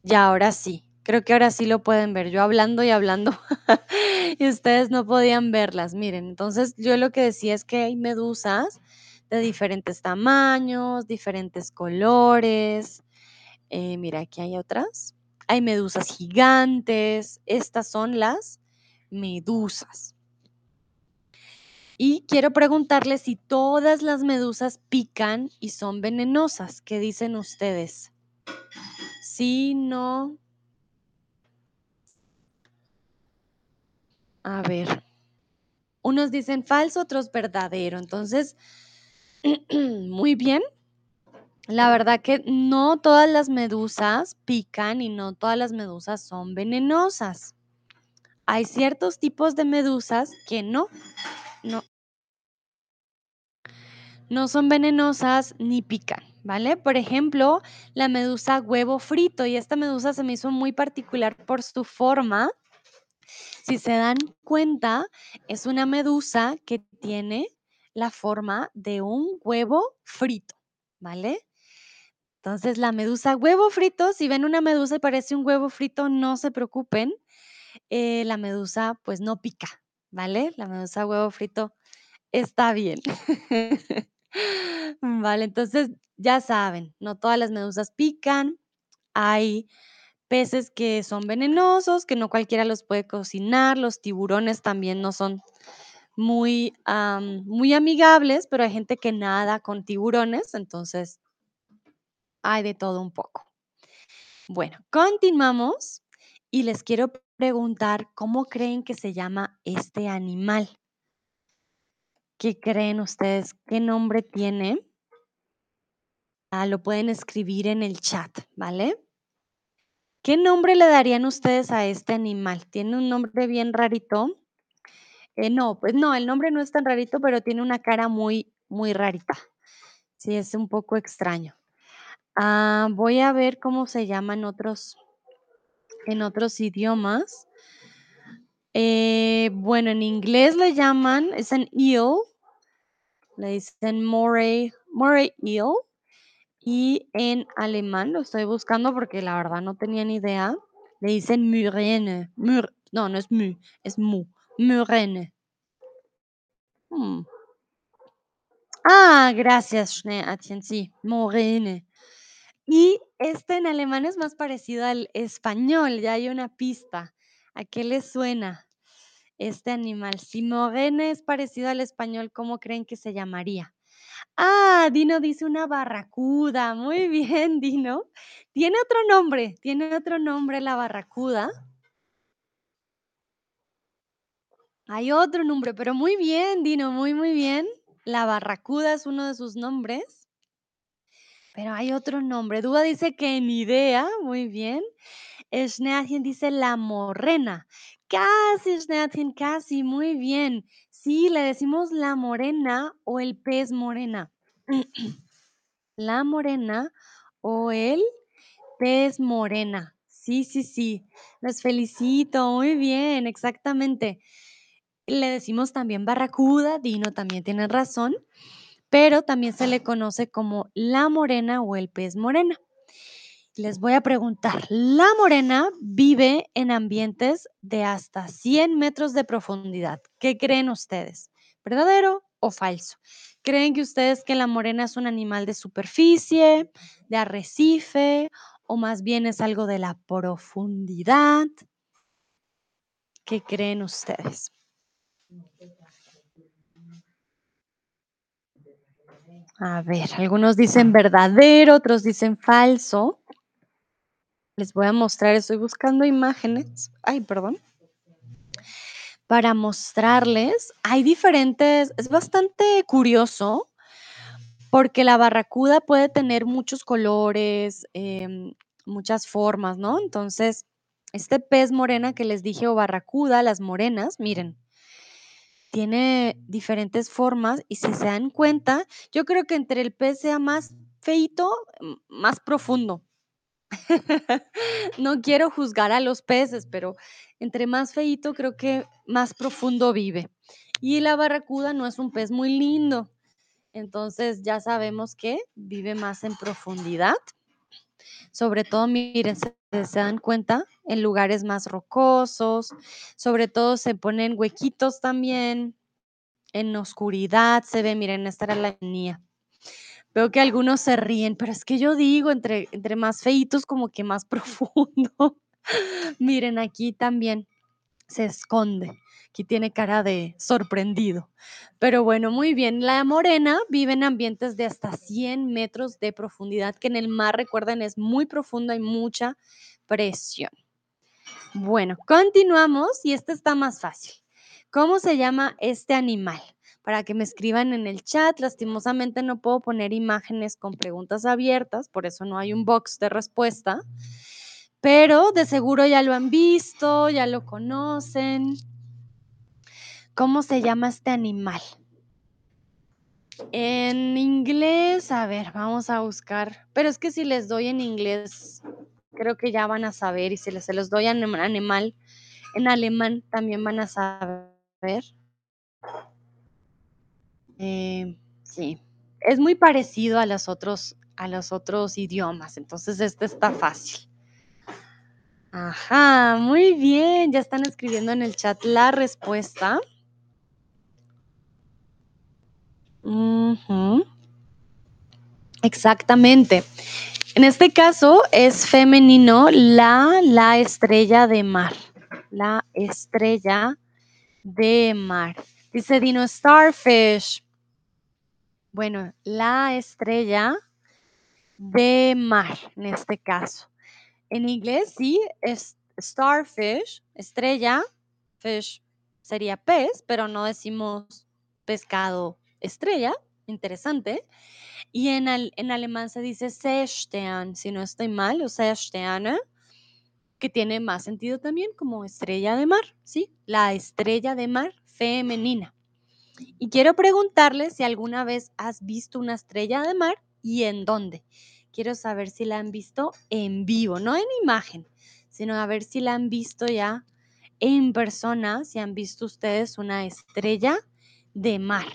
Ya, ahora sí. Creo que ahora sí lo pueden ver. Yo hablando y hablando y ustedes no podían verlas. Miren, entonces yo lo que decía es que hay medusas de diferentes tamaños, diferentes colores. Eh, mira, aquí hay otras. Hay medusas gigantes. Estas son las medusas. Y quiero preguntarles si todas las medusas pican y son venenosas. ¿Qué dicen ustedes? Sí, no. A ver. Unos dicen falso, otros verdadero. Entonces, muy bien. La verdad que no todas las medusas pican y no todas las medusas son venenosas. Hay ciertos tipos de medusas que no, no, no son venenosas ni pican, ¿vale? Por ejemplo, la medusa huevo frito y esta medusa se me hizo muy particular por su forma. Si se dan cuenta, es una medusa que tiene la forma de un huevo frito, ¿vale? Entonces, la medusa huevo frito, si ven una medusa y parece un huevo frito, no se preocupen, eh, la medusa pues no pica, ¿vale? La medusa huevo frito está bien. Vale, entonces ya saben, no todas las medusas pican, hay peces que son venenosos, que no cualquiera los puede cocinar, los tiburones también no son muy, muy amigables, pero hay gente que nada con tiburones, entonces hay de todo un poco. Bueno, continuamos y les quiero preguntar cómo creen que se llama este animal. ¿Qué creen ustedes? ¿Qué nombre tiene? Ah, lo pueden escribir en el chat, ¿vale? ¿Qué nombre le darían ustedes a este animal? Tiene un nombre bien rarito. Eh, no, pues no, el nombre no es tan rarito, pero tiene una cara muy, muy rarita. Sí, es un poco extraño. Ah, voy a ver cómo se llama en otros, en otros idiomas. Eh, bueno, en inglés le llaman, es un eel, le dicen moray, moray eel. Y en alemán, lo estoy buscando porque la verdad no tenía ni idea, le dicen Murene. Mur, no, no es mu, es mu. Murene. Mm. Ah, gracias, Schneeätchen, sí, Morene. Y este en alemán es más parecido al español, ya hay una pista. ¿A qué le suena este animal? Si Morene es parecido al español, ¿cómo creen que se llamaría? Ah, Dino dice una barracuda. Muy bien, Dino. Tiene otro nombre, tiene otro nombre la barracuda. Hay otro nombre, pero muy bien, Dino, muy, muy bien. La barracuda es uno de sus nombres, pero hay otro nombre. Duda dice que ni idea, muy bien. Schneatien dice la morena. Casi, Schneatien, casi, muy bien. Sí, le decimos la morena o el pez morena. La morena o el pez morena. Sí, sí, sí. Les felicito. Muy bien, exactamente. Le decimos también barracuda, Dino también tiene razón, pero también se le conoce como la morena o el pez morena. Les voy a preguntar, la morena vive en ambientes de hasta 100 metros de profundidad. ¿Qué creen ustedes? ¿Verdadero o falso? ¿Creen que ustedes que la morena es un animal de superficie, de arrecife o más bien es algo de la profundidad? ¿Qué creen ustedes? A ver, algunos dicen verdadero, otros dicen falso. Les voy a mostrar, estoy buscando imágenes. Ay, perdón. Para mostrarles, hay diferentes, es bastante curioso porque la barracuda puede tener muchos colores, em, muchas formas, ¿no? Entonces, este pez morena que les dije o barracuda, las morenas, miren, tiene diferentes formas y si se dan cuenta, yo creo que entre el pez sea más feito, más profundo. No quiero juzgar a los peces, pero entre más feito creo que más profundo vive. Y la barracuda no es un pez muy lindo, entonces ya sabemos que vive más en profundidad. Sobre todo, miren, se, se dan cuenta en lugares más rocosos, sobre todo se ponen huequitos también, en oscuridad se ve, miren, esta era la mía. Veo que algunos se ríen, pero es que yo digo, entre, entre más feitos, como que más profundo. Miren, aquí también se esconde. Aquí tiene cara de sorprendido. Pero bueno, muy bien. La morena vive en ambientes de hasta 100 metros de profundidad, que en el mar, recuerden, es muy profundo, hay mucha presión. Bueno, continuamos y este está más fácil. ¿Cómo se llama este animal? Para que me escriban en el chat. Lastimosamente no puedo poner imágenes con preguntas abiertas, por eso no hay un box de respuesta. Pero de seguro ya lo han visto, ya lo conocen. ¿Cómo se llama este animal? En inglés, a ver, vamos a buscar. Pero es que si les doy en inglés, creo que ya van a saber. Y si les, se los doy en animal, en alemán, también van a saber. Eh, sí, es muy parecido a los otros, a los otros idiomas. Entonces, este está fácil. Ajá, muy bien. Ya están escribiendo en el chat la respuesta. Exactamente. En este caso es femenino la, la estrella de mar. La estrella de mar. Dice Dino Starfish. Bueno, la estrella de mar, en este caso. En inglés sí es starfish, estrella, fish sería pez, pero no decimos pescado estrella. Interesante. Y en, al- en alemán se dice Seestern, si no estoy mal, o Seesterne, que tiene más sentido también como estrella de mar, ¿sí? La estrella de mar femenina. Y quiero preguntarle si alguna vez has visto una estrella de mar y en dónde. Quiero saber si la han visto en vivo, no en imagen, sino a ver si la han visto ya en persona, si han visto ustedes una estrella de mar.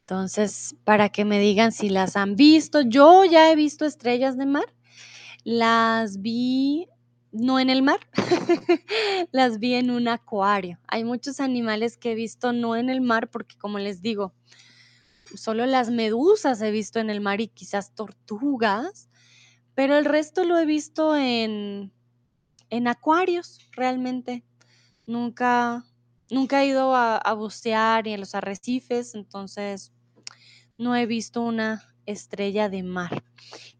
Entonces, para que me digan si las han visto, yo ya he visto estrellas de mar. Las vi no en el mar, las vi en un acuario. Hay muchos animales que he visto no en el mar porque, como les digo, solo las medusas he visto en el mar y quizás tortugas, pero el resto lo he visto en, en acuarios realmente. Nunca, nunca he ido a, a bucear y en los arrecifes, entonces no he visto una estrella de mar.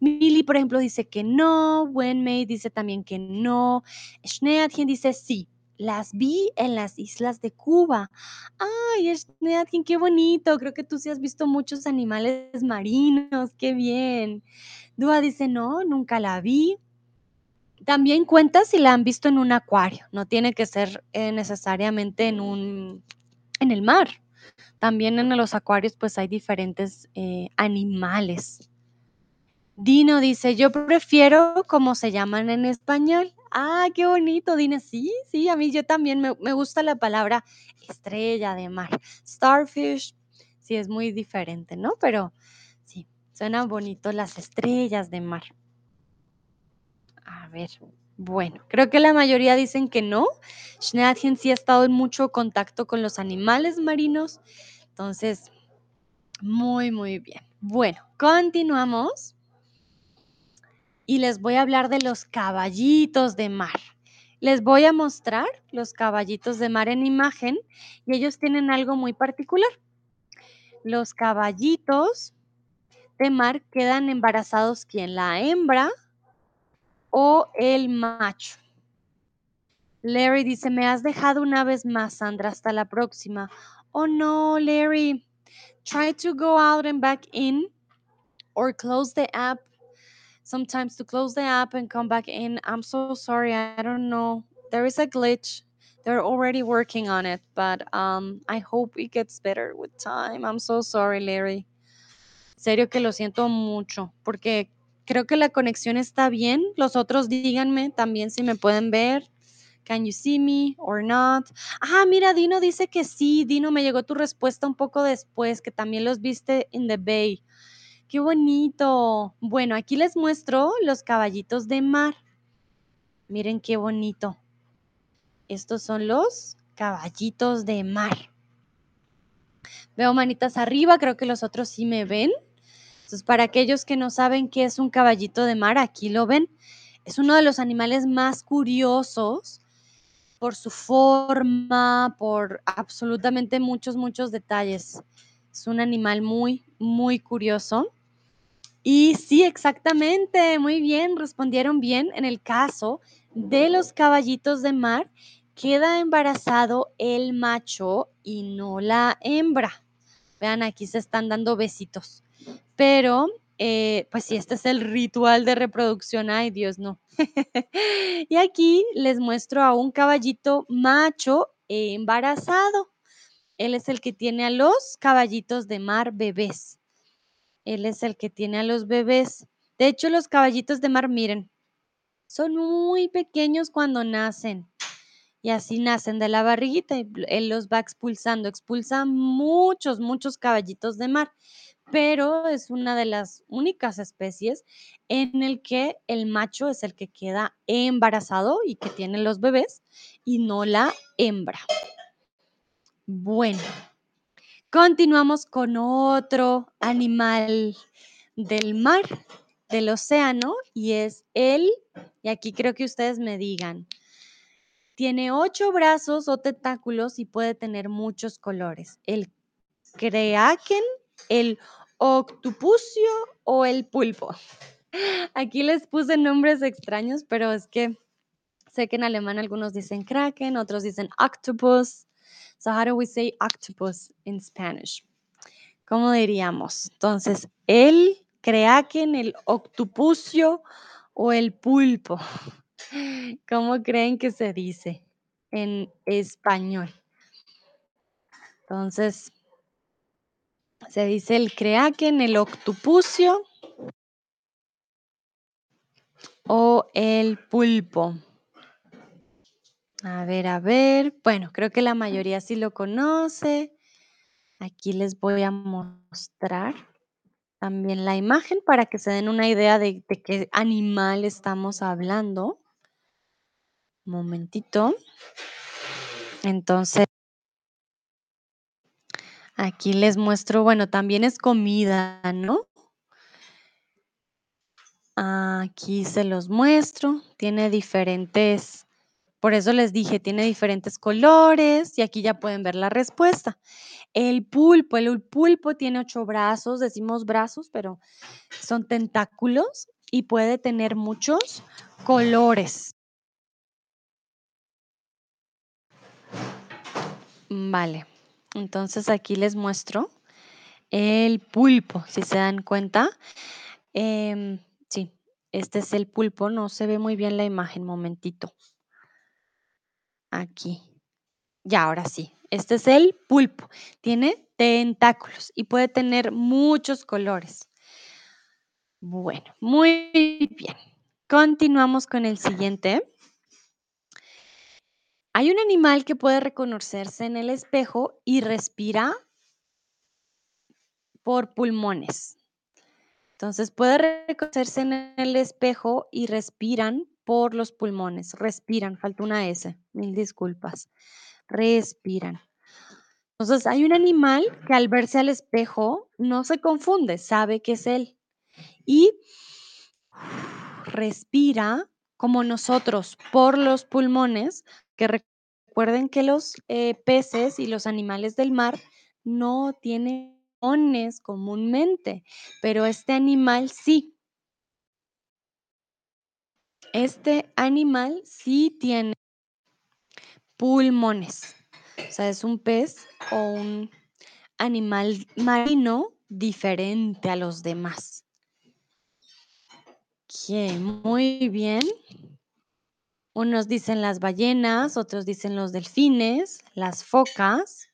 Mili, por ejemplo, dice que no. Wenmei dice también que no. Schneadchen dice sí. Las vi en las islas de Cuba. Ay, Schneadchen, qué bonito. Creo que tú sí has visto muchos animales marinos. Qué bien. Dua dice no, nunca la vi. También cuenta si la han visto en un acuario. No tiene que ser eh, necesariamente en un en el mar. También en los acuarios pues hay diferentes eh, animales. Dino dice, yo prefiero como se llaman en español. Ah, qué bonito, Dino. Sí, sí, a mí yo también me, me gusta la palabra estrella de mar. Starfish, sí, es muy diferente, ¿no? Pero sí, suenan bonitos las estrellas de mar. A ver, Bueno, creo que la mayoría dicen que no. Schneehattchen sí ha estado en mucho contacto con los animales marinos, entonces, muy, muy bien. Bueno, continuamos. Y les voy a hablar de los caballitos de mar. Les voy a mostrar los caballitos de mar en imagen y ellos tienen algo muy particular. Los caballitos de mar quedan embarazados, ¿quién? ¿La hembra o el macho? Larry dice, me has dejado una vez más, Sandra, hasta la próxima. Oh no, Larry, try to go out and back in or close the app. Sometimes to close the app and come back in. I'm so sorry, I don't know. There is a glitch. They're already working on it, but um, I hope it gets better with time. I'm so sorry, Larry. Serio que lo siento mucho, porque creo que la conexión está bien. Los otros díganme también si me pueden ver. Can you see me or not? Ah, mira, Dino dice que sí. Dino, me llegó tu respuesta un poco después, que también los viste in the bay. Qué bonito. Bueno, aquí les muestro los caballitos de mar. Miren qué bonito. Estos son los caballitos de mar. Veo manitas arriba, creo que los otros sí me ven. Entonces, para aquellos que no saben qué es un caballito de mar, aquí lo ven. Es uno de los animales más curiosos por su forma, por absolutamente muchos, muchos detalles. Es un animal muy, muy curioso. Y sí, exactamente, muy bien, respondieron bien. En el caso de los caballitos de mar, queda embarazado el macho y no la hembra. Vean, aquí se están dando besitos. Pero, eh, pues sí, este es el ritual de reproducción. Ay, Dios, no. y aquí les muestro a un caballito macho embarazado. Él es el que tiene a los caballitos de mar bebés. Él es el que tiene a los bebés. De hecho, los caballitos de mar, miren, son muy pequeños cuando nacen. Y así nacen de la barriguita y él los va expulsando. Expulsa muchos, muchos caballitos de mar. Pero es una de las únicas especies en el que el macho es el que queda embarazado y que tiene los bebés y no la hembra. Bueno, continuamos con otro animal del mar, del océano, y es el, y aquí creo que ustedes me digan, tiene ocho brazos o tentáculos y puede tener muchos colores. El kraken, el octupucio o el pulpo. Aquí les puse nombres extraños, pero es que sé que en alemán algunos dicen kraken, otros dicen octopus. So how do we say octopus in Spanish? ¿Cómo diríamos? Entonces, el kraken, el octupucio o el pulpo. ¿Cómo creen que se dice en español? Entonces, se dice el kraken, el octupucio o el pulpo. A ver, a ver. Bueno, creo que la mayoría sí lo conoce. Aquí les voy a mostrar también la imagen para que se den una idea de, de qué animal estamos hablando. Momentito. Entonces, aquí les muestro, bueno, también es comida, ¿no? Aquí se los muestro. Tiene diferentes, por eso les dije, tiene diferentes colores y aquí ya pueden ver la respuesta. El pulpo, el pulpo tiene ocho brazos, decimos brazos, pero son tentáculos y puede tener muchos colores. Vale, entonces aquí les muestro el pulpo, si se dan cuenta. Em, sí, este es el pulpo, no se ve muy bien la imagen, momentito. Aquí. Ya, ahora sí. Este es el pulpo. Tiene tentáculos y puede tener muchos colores. Bueno, muy bien. Continuamos con el siguiente. Hay un animal que puede reconocerse en el espejo y respira por pulmones. Entonces puede reconocerse en el espejo y respiran por los pulmones, respiran, falta una S, mil disculpas, respiran. Entonces, hay un animal que al verse al espejo no se confunde, sabe que es él y respira como nosotros por los pulmones, que recuerden que los eh, peces y los animales del mar no tienen pulmones comúnmente, pero este animal sí. Este animal sí tiene pulmones. O sea, es un pez o un animal marino diferente a los demás. Muy bien. Unos dicen las ballenas, otros dicen los delfines, las focas.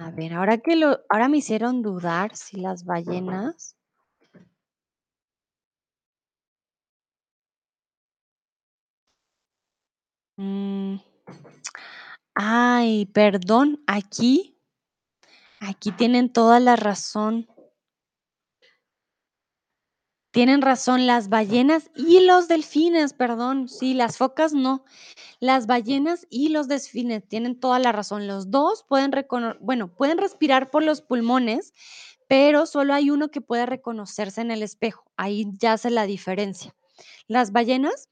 A ver, ahora que lo, ahora me hicieron dudar si las ballenas. Mm, Ay, perdón, aquí, aquí tienen toda la razón. Tienen razón las ballenas y los delfines, perdón. Sí, las focas no. Las ballenas y los delfines tienen toda la razón. Los dos pueden bueno, pueden respirar por los pulmones, pero solo hay uno que puede reconocerse en el espejo. Ahí ya hace la diferencia. Las ballenas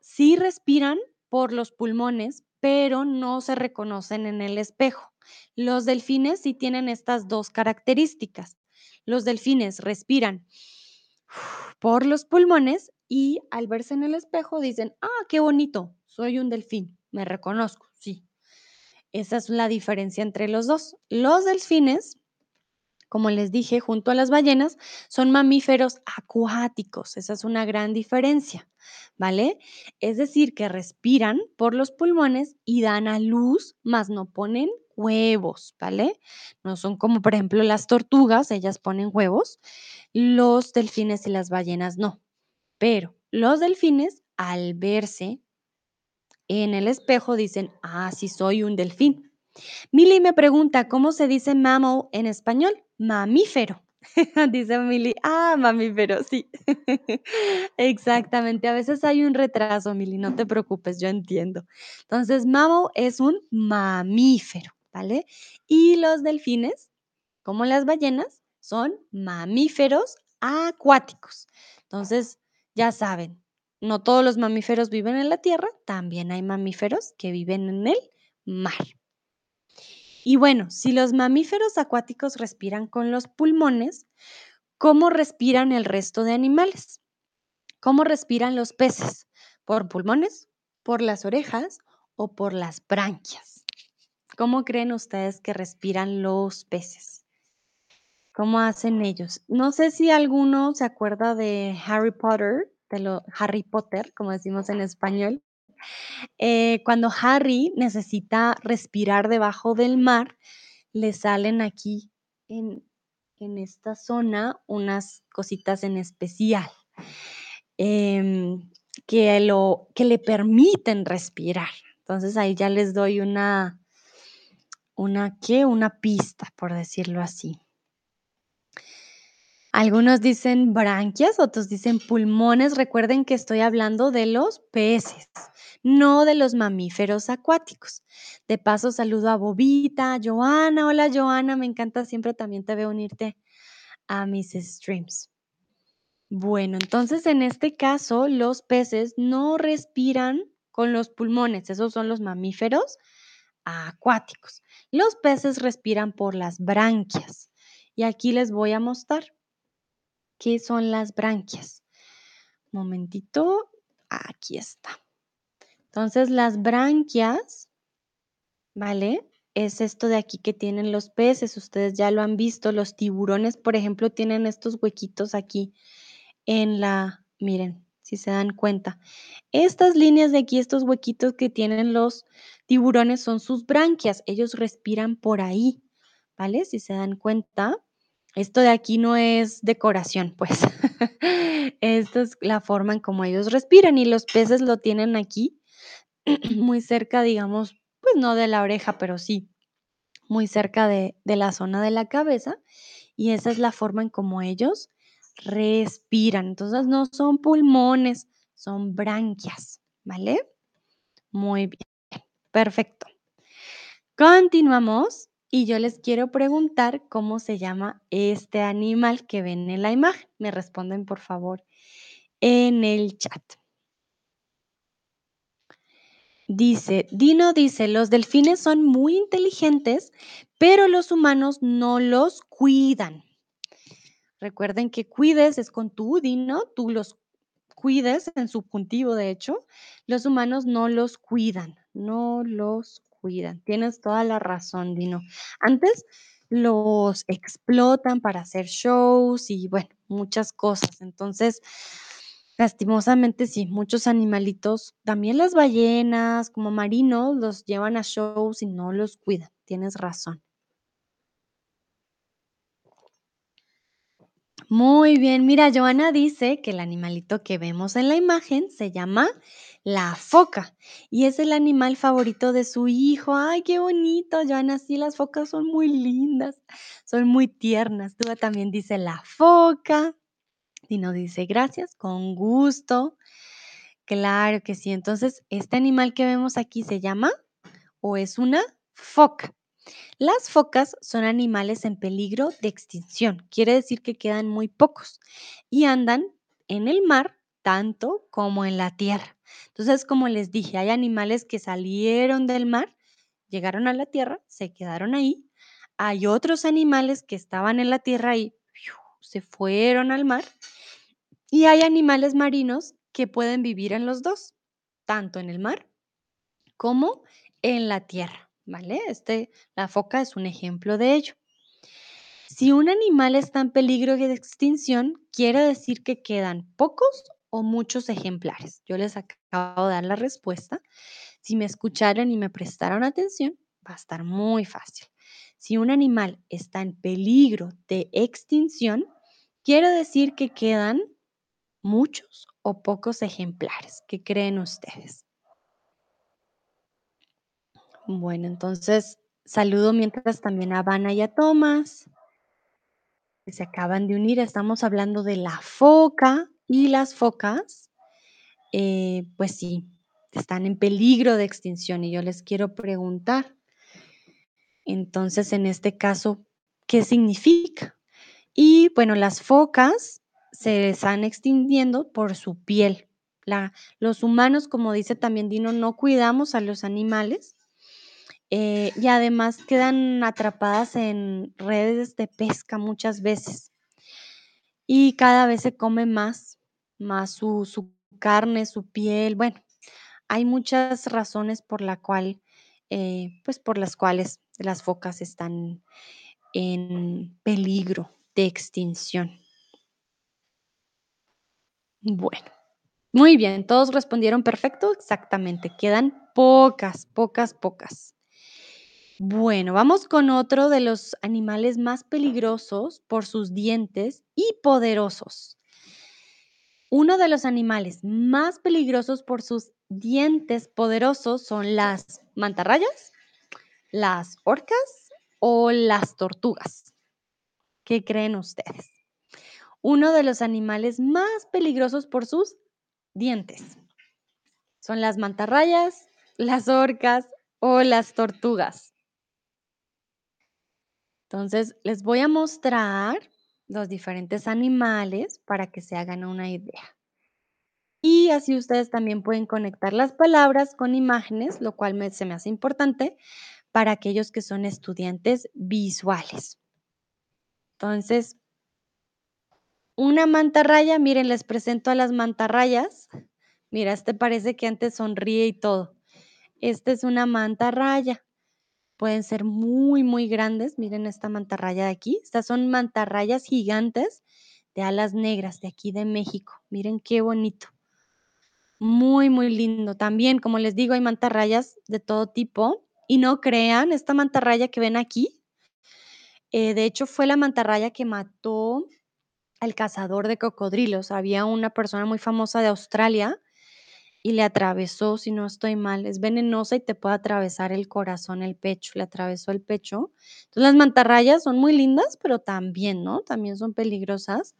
sí respiran por los pulmones, pero no se reconocen en el espejo. Los delfines sí tienen estas dos características. Los delfines respiran por los pulmones y al verse en el espejo dicen, ah, qué bonito, soy un delfín, me reconozco, sí. Esa es la diferencia entre los dos. Los delfines, como les dije, junto a las ballenas, son mamíferos acuáticos. Esa es una gran diferencia, ¿vale? Es decir, que respiran por los pulmones y dan a luz, mas no ponen huevos, ¿vale? No son como, por ejemplo, las tortugas, ellas ponen huevos. Los delfines y las ballenas no. Pero los delfines, al verse en el espejo, dicen, ah, sí soy un delfín. Milly me pregunta, ¿cómo se dice mammal en español? Mamífero. dice Milly, ah, mamífero, sí. Exactamente, a veces hay un retraso, Milly, no te preocupes, yo entiendo. Entonces, mammal es un mamífero, ¿vale? Y los delfines, como las ballenas, son mamíferos acuáticos. Entonces, ya saben, no todos los mamíferos viven en la tierra, también hay mamíferos que viven en el mar. Y bueno, si los mamíferos acuáticos respiran con los pulmones, ¿cómo respiran el resto de animales? ¿Cómo respiran los peces? ¿Por pulmones, por las orejas o por las branquias? ¿Cómo creen ustedes que respiran los peces? ¿Cómo hacen ellos? No sé si alguno se acuerda de Harry Potter, de lo Harry Potter, como decimos en español. Eh, cuando Harry necesita respirar debajo del mar, le salen aquí en, en esta zona unas cositas en especial em, que, lo, que le permiten respirar. Entonces ahí ya les doy una, una, ¿qué? Una pista, por decirlo así. Algunos dicen branquias, otros dicen pulmones. Recuerden que estoy hablando de los peces, no de los mamíferos acuáticos. De paso, saludo a Bobita, a Joana. Hola, Joana, me encanta siempre también te veo unirte a mis streams. Bueno, entonces en este caso, los peces no respiran con los pulmones, esos son los mamíferos acuáticos. Los peces respiran por las branquias. Y aquí les voy a mostrar. ¿Qué son las branquias? Momentito, aquí está. Entonces, las branquias, ¿vale? Es esto de aquí que tienen los peces, ustedes ya lo han visto, los tiburones, por ejemplo, tienen estos huequitos aquí en la, miren, si se dan cuenta. Estas líneas de aquí, estos huequitos que tienen los tiburones son sus branquias, ellos respiran por ahí, ¿vale? Si se dan cuenta, esto de aquí no es decoración, pues. Esto es la forma en cómo ellos respiran y los peces lo tienen aquí, muy cerca, digamos, pues no de la oreja, pero sí, muy cerca de, de la zona de la cabeza. Y esa es la forma en cómo ellos respiran. Entonces no son pulmones, son branquias, ¿vale? Muy bien, perfecto. Continuamos y yo les quiero preguntar cómo se llama este animal que ven en la imagen. Me responden, por favor, en el chat. Dice, Dino dice, los delfines son muy inteligentes, pero los humanos no los cuidan. Recuerden que cuides es con tu, Dino, tú los cuides en subjuntivo, de hecho. Los humanos no los cuidan, no los cuidan. Tienes toda la razón, Dino. Antes los explotan para hacer shows y bueno, muchas cosas. Entonces, lastimosamente sí, muchos animalitos, también las ballenas como marinos, los llevan a shows y no los cuidan. Tienes razón. Muy bien, mira, Joana dice que el animalito que vemos en la imagen se llama la foca y es el animal favorito de su hijo. Ay, qué bonito, Joana. Sí, las focas son muy lindas, son muy tiernas. Tú también dice la foca. Y nos dice gracias, con gusto. Claro que sí. Entonces, este animal que vemos aquí se llama o es una foca. Las focas son animales en peligro de extinción, quiere decir que quedan muy pocos y andan en el mar tanto como en la tierra. Entonces, como les dije, hay animales que salieron del mar, llegaron a la tierra, se quedaron ahí. Hay otros animales que estaban en la tierra y se fueron al mar. Y hay animales marinos que pueden vivir en los dos, tanto en el mar como en la tierra. ¿Vale? Este, la foca es un ejemplo de ello. Si un animal está en peligro de extinción, quiere decir que quedan pocos o muchos ejemplares. Yo les acabo de dar la respuesta. Si me escucharon y me prestaron atención, va a estar muy fácil. Si un animal está en peligro de extinción, quiere decir que quedan muchos o pocos ejemplares. ¿Qué creen ustedes? Bueno, entonces saludo mientras también a Vana y a Tomás, que se acaban de unir. Estamos hablando de la foca y las focas, eh, pues sí, están en peligro de extinción y yo les quiero preguntar, entonces en este caso, ¿qué significa? Y bueno, las focas se están extinguiendo por su piel. Los humanos, como dice también Dino, no cuidamos a los animales eh, y además quedan atrapadas en redes de pesca muchas veces. Y cada vez se come más, más su, su carne, su piel. Bueno, hay muchas razones por la cual, eh, pues por las cuales las focas están en peligro de extinción. Bueno, muy bien, todos respondieron perfecto, exactamente. Quedan pocas, pocas, pocas. Bueno, vamos con otro de los animales más peligrosos por sus dientes y poderosos. Uno de los animales más peligrosos por sus dientes poderosos son las mantarrayas, las orcas o las tortugas. ¿Qué creen ustedes? Uno de los animales más peligrosos por sus dientes son las mantarrayas, las orcas o las tortugas. Entonces, les voy a mostrar los diferentes animales para que se hagan una idea. Y así ustedes también pueden conectar las palabras con imágenes, lo cual se me hace importante para aquellos que son estudiantes visuales. Entonces, una mantarraya, miren, les presento a las mantarrayas. Mira, este parece que antes sonríe y todo. Esta es una mantarraya. Pueden ser muy, muy grandes. Miren esta mantarraya de aquí. Estas son mantarrayas gigantes de alas negras de aquí de México. Miren qué bonito. Muy, muy lindo. También, como les digo, hay mantarrayas de todo tipo. Y no crean, esta mantarraya que ven aquí, eh, de hecho fue la mantarraya que mató al cazador de cocodrilos. Había una persona muy famosa de Australia y le atravesó, si no estoy mal, es venenosa y te puede atravesar el corazón, el pecho, le atravesó el pecho. Entonces las mantarrayas son muy lindas, pero también, ¿no? También son peligrosas,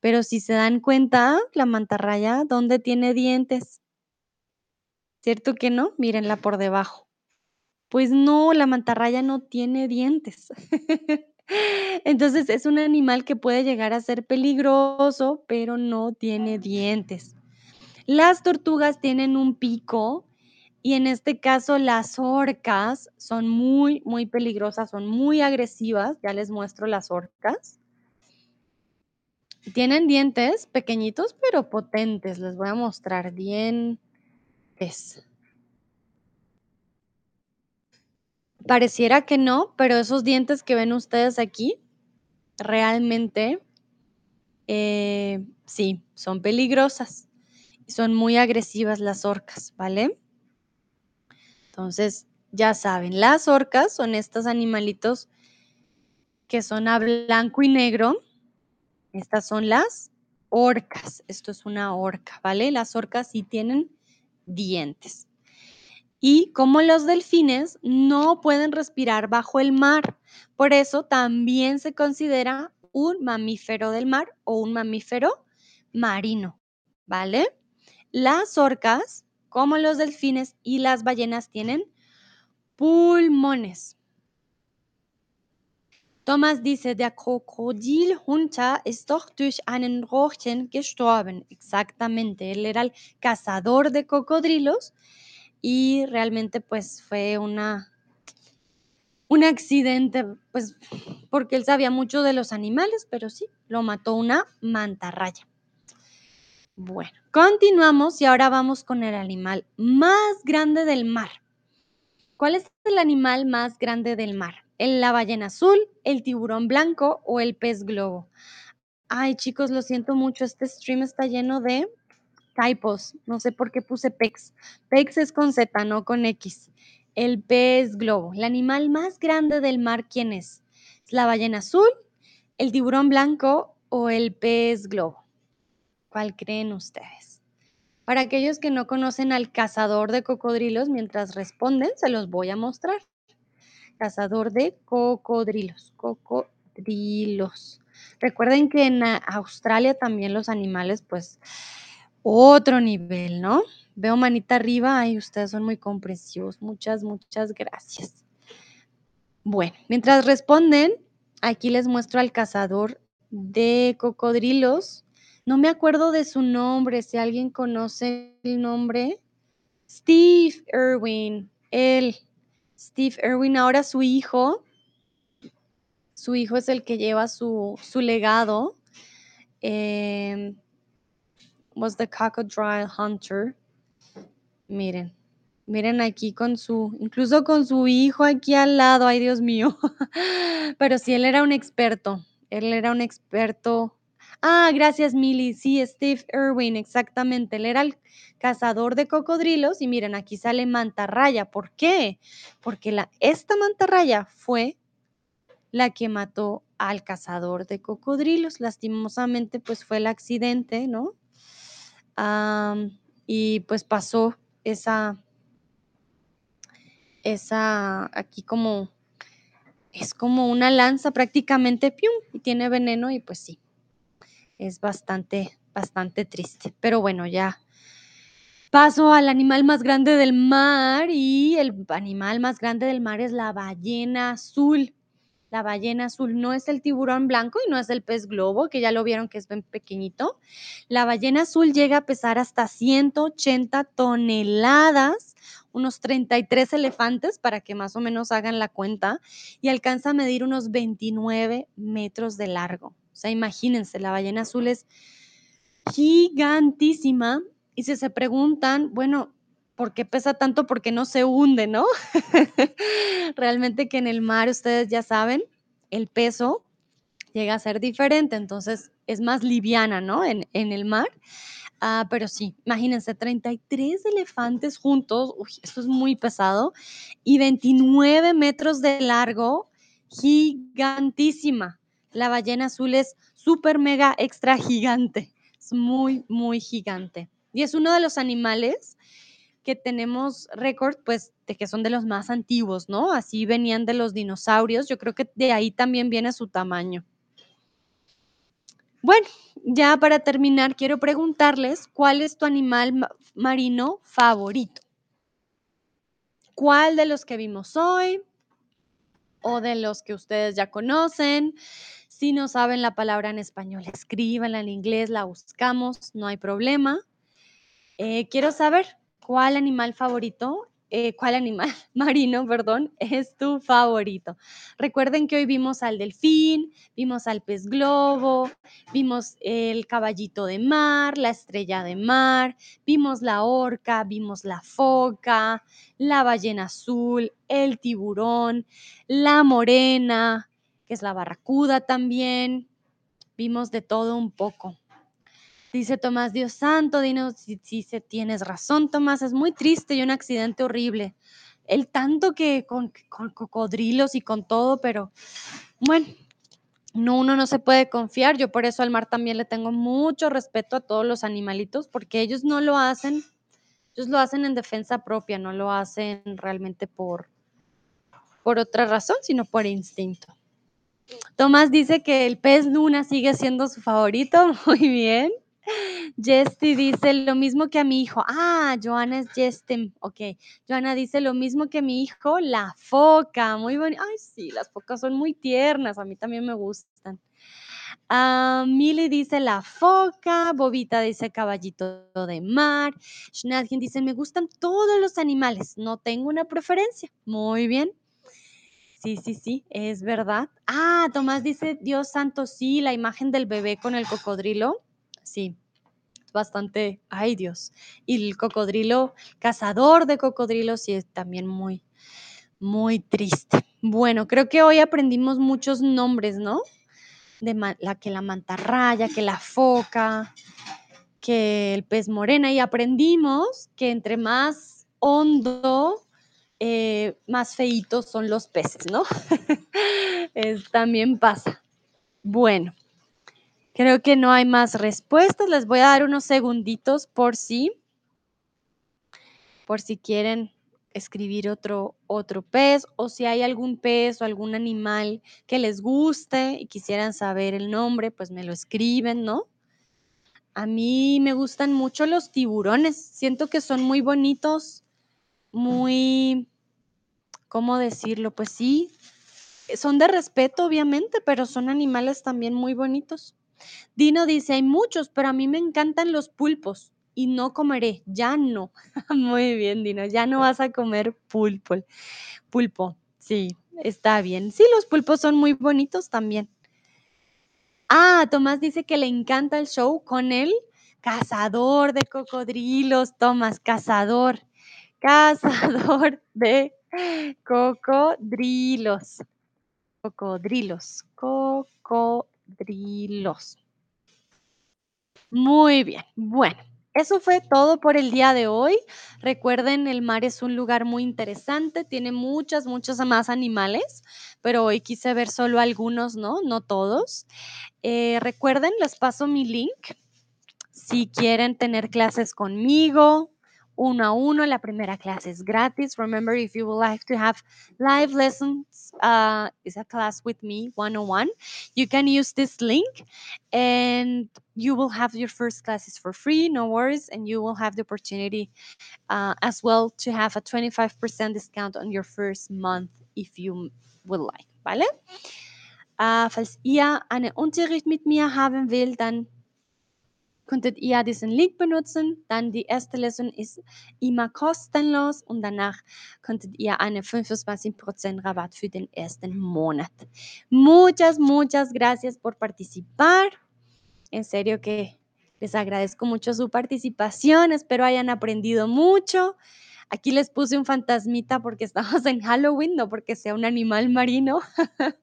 Pero si se dan cuenta, la mantarraya, ¿dónde tiene dientes? ¿Cierto que no? Mírenla por debajo. Pues no, la mantarraya no tiene dientes. Entonces, es un animal que puede llegar a ser peligroso, pero no tiene dientes. Las tortugas tienen un pico y en este caso las orcas son muy, muy peligrosas, son muy agresivas. Ya les muestro las orcas. Tienen dientes pequeñitos, pero potentes. Les voy a mostrar dientes. Pareciera que no, pero esos dientes que ven ustedes aquí, realmente, eh, sí, son peligrosas. Son muy agresivas las orcas, ¿vale? Entonces, ya saben, las orcas son estos animalitos que son a blanco y negro. Estas son las orcas. Esto es una orca, ¿vale? Las orcas sí tienen dientes. Y como los delfines no pueden respirar bajo el mar, por eso también se considera un mamífero del mar o un mamífero marino, ¿vale? Las orcas, como los delfines y las ballenas, tienen pulmones. Thomas dice, der Krokodil Hunter ist doch durch einen Rochen gestorben. Exactamente, él era el cazador de cocodrilos y realmente pues fue una un accidente, pues porque él sabía mucho de los animales, pero sí, lo mató una mantarraya. Bueno, continuamos y ahora vamos con el animal más grande del mar. ¿Cuál es el animal más grande del mar? ¿La ballena azul, el tiburón blanco o el pez globo? Ay, chicos, lo siento mucho, este stream está lleno de typos. No sé por qué puse PEX. PEX es con Z, no con X. El pez globo. El animal más grande del mar, ¿quién es? ¿Es la ballena azul, el tiburón blanco o el pez globo? ¿Cuál creen ustedes? Para aquellos que no conocen al cazador de cocodrilos, mientras responden, se los voy a mostrar. Cazador de cocodrilos. Cocodrilos. Recuerden que en Australia también los animales, pues, otro nivel, ¿no? Veo manita arriba, ay, ustedes son muy comprensivos. Muchas, muchas gracias. Bueno, mientras responden, aquí les muestro al cazador de cocodrilos. No me acuerdo de su nombre, si alguien conoce el nombre. Steve Irwin, él. Steve Irwin, ahora su hijo. Su hijo es el que lleva su, su legado. Eh, was the Cocodrile Hunter. Miren, miren aquí con su, incluso con su hijo aquí al lado, ay Dios mío. Pero sí, él era un experto, él era un experto. Ah, gracias Milly, sí, Steve Irwin, exactamente, él era el cazador de cocodrilos y miren, aquí sale mantarraya. ¿Por qué? Porque la, esta mantarraya fue la que mató al cazador de cocodrilos. Lastimosamente, pues fue el accidente, ¿no? y pues pasó esa, esa, aquí como, es como una lanza prácticamente, ¡pium! y tiene veneno y pues sí, es bastante, bastante triste. Pero bueno, ya paso al animal más grande del mar y el animal más grande del mar es la ballena azul. La ballena azul no es el tiburón blanco y no es el pez globo, que ya lo vieron que es bien pequeñito. La ballena azul llega a pesar hasta 180 toneladas, unos 33 elefantes para que más o menos hagan la cuenta, y alcanza a medir unos 29 metros de largo. O sea, imagínense, la ballena azul es gigantísima. Y si se preguntan, bueno, ¿por qué pesa tanto? Porque no se hunde, ¿no? Realmente que en el mar, ustedes ya saben, el peso llega a ser diferente, entonces es más liviana, ¿no? En, en el mar. Ah, pero sí, imagínense, 33 elefantes juntos, uy, esto es muy pesado, y 29 metros de largo, gigantísima. La ballena azul es súper, mega, extra gigante, es muy, muy gigante. Y es uno de los animales que tenemos récord, pues, de que son de los más antiguos, ¿no? Así venían de los dinosaurios. Yo creo que de ahí también viene su tamaño. Bueno, ya para terminar, quiero preguntarles, ¿cuál es tu animal ma marino favorito? ¿Cuál de los que vimos hoy? O de los que ustedes ya conocen. Si no saben la palabra en español, escríbanla en inglés, la buscamos, no hay problema. Eh, quiero saber, ¿cuál animal favorito eh, cuál animal marino, perdón, es tu favorito? Recuerden que hoy vimos al delfín, vimos al pez globo, vimos el caballito de mar, la estrella de mar, vimos la orca, vimos la foca, la ballena azul, el tiburón, la morena, que es la barracuda también. Vimos de todo un poco. Dice Tomás, Dios santo, dinos si, se tienes razón, Tomás, es muy triste y un accidente horrible. El tanto que con, con cocodrilos y con todo, pero bueno, no, uno no se puede confiar. Yo por eso al mar también le tengo mucho respeto a todos los animalitos, porque ellos no lo hacen, ellos lo hacen en defensa propia, no lo hacen realmente por, por otra razón, sino por instinto. Tomás dice que el pez luna sigue siendo su favorito, muy bien. Jesty dice lo mismo que a mi hijo. Ah, Joana es Jestem. Ok. Joana dice lo mismo que mi hijo, la foca. Muy bonita. Ay, sí, las focas son muy tiernas. A mí también me gustan. Uh, Mili dice la foca, Bobita dice caballito de mar, Schnadgen dice me gustan todos los animales, no tengo una preferencia. Muy bien. Sí, sí, sí, es verdad. Ah, Tomás dice Dios santo, sí, la imagen del bebé con el cocodrilo. Sí, bastante, ay Dios. Y el cocodrilo, cazador de cocodrilos, sí es también muy, muy triste. Bueno, creo que hoy aprendimos muchos nombres, ¿no? De la que la mantarraya, que la foca, que el pez morena, y aprendimos que entre más hondo, eh, más feitos son los peces, ¿no? es, también pasa. Bueno, Creo que no hay más respuestas. Les voy a dar unos segunditos por si, por si quieren escribir otro, otro pez o si hay algún pez o algún animal que les guste y quisieran saber el nombre, pues me lo escriben, ¿no? A mí me gustan mucho los tiburones. Siento que son muy bonitos, muy, ¿cómo decirlo? Pues sí, son de respeto, obviamente, pero son animales también muy bonitos. Dino dice, hay muchos, pero a mí me encantan los pulpos y no comeré, ya no. Muy bien, Dino, ya no vas a comer pulpo. Pulpo, sí, está bien. Sí, los pulpos son muy bonitos también. Ah, Tomás dice que le encanta el show con el cazador de cocodrilos, Tomás, cazador, cazador de cocodrilos, cocodrilos, cocodrilos. Muy bien, bueno, eso fue todo por el día de hoy. Recuerden, el mar es un lugar muy interesante, tiene muchas, muchos más animales, pero hoy quise ver solo algunos, ¿no? No todos. Eh, recuerden, les paso mi link si quieren tener clases conmigo, uno a uno. La primera clase es gratis. Remember, if you would like to have live lessons, uh, is a class with me, one on one, you can use this link and you will have your first classes for free, no worries. And you will have the opportunity uh, as well to have a 25% discount on your first month if you would like, ¿vale? Uh, falls ihr einen Unterricht mit mir haben will, dann könntet ihr diesen Link benutzen. Dann die erste Lesson ist immer kostenlos und danach könntet ihr einen 25% Rabatt für den ersten Monat. Muchas, muchas gracias por participar. En serio que les agradezco mucho su participación. Espero hayan aprendido mucho. Aquí les puse un fantasmita porque estamos en Halloween, no porque sea un animal marino.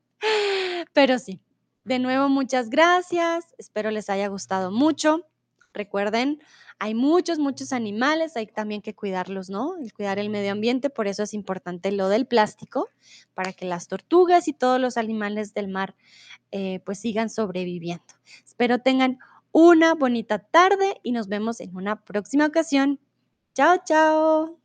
Pero sí, de nuevo muchas gracias. Espero les haya gustado mucho. Recuerden, hay muchos, muchos animales, hay también que cuidarlos, ¿no? El cuidar el medio ambiente, por eso es importante lo del plástico, para que las tortugas y todos los animales del mar eh, pues sigan sobreviviendo. Espero tengan una bonita tarde y nos vemos en una próxima ocasión. Chao, chao.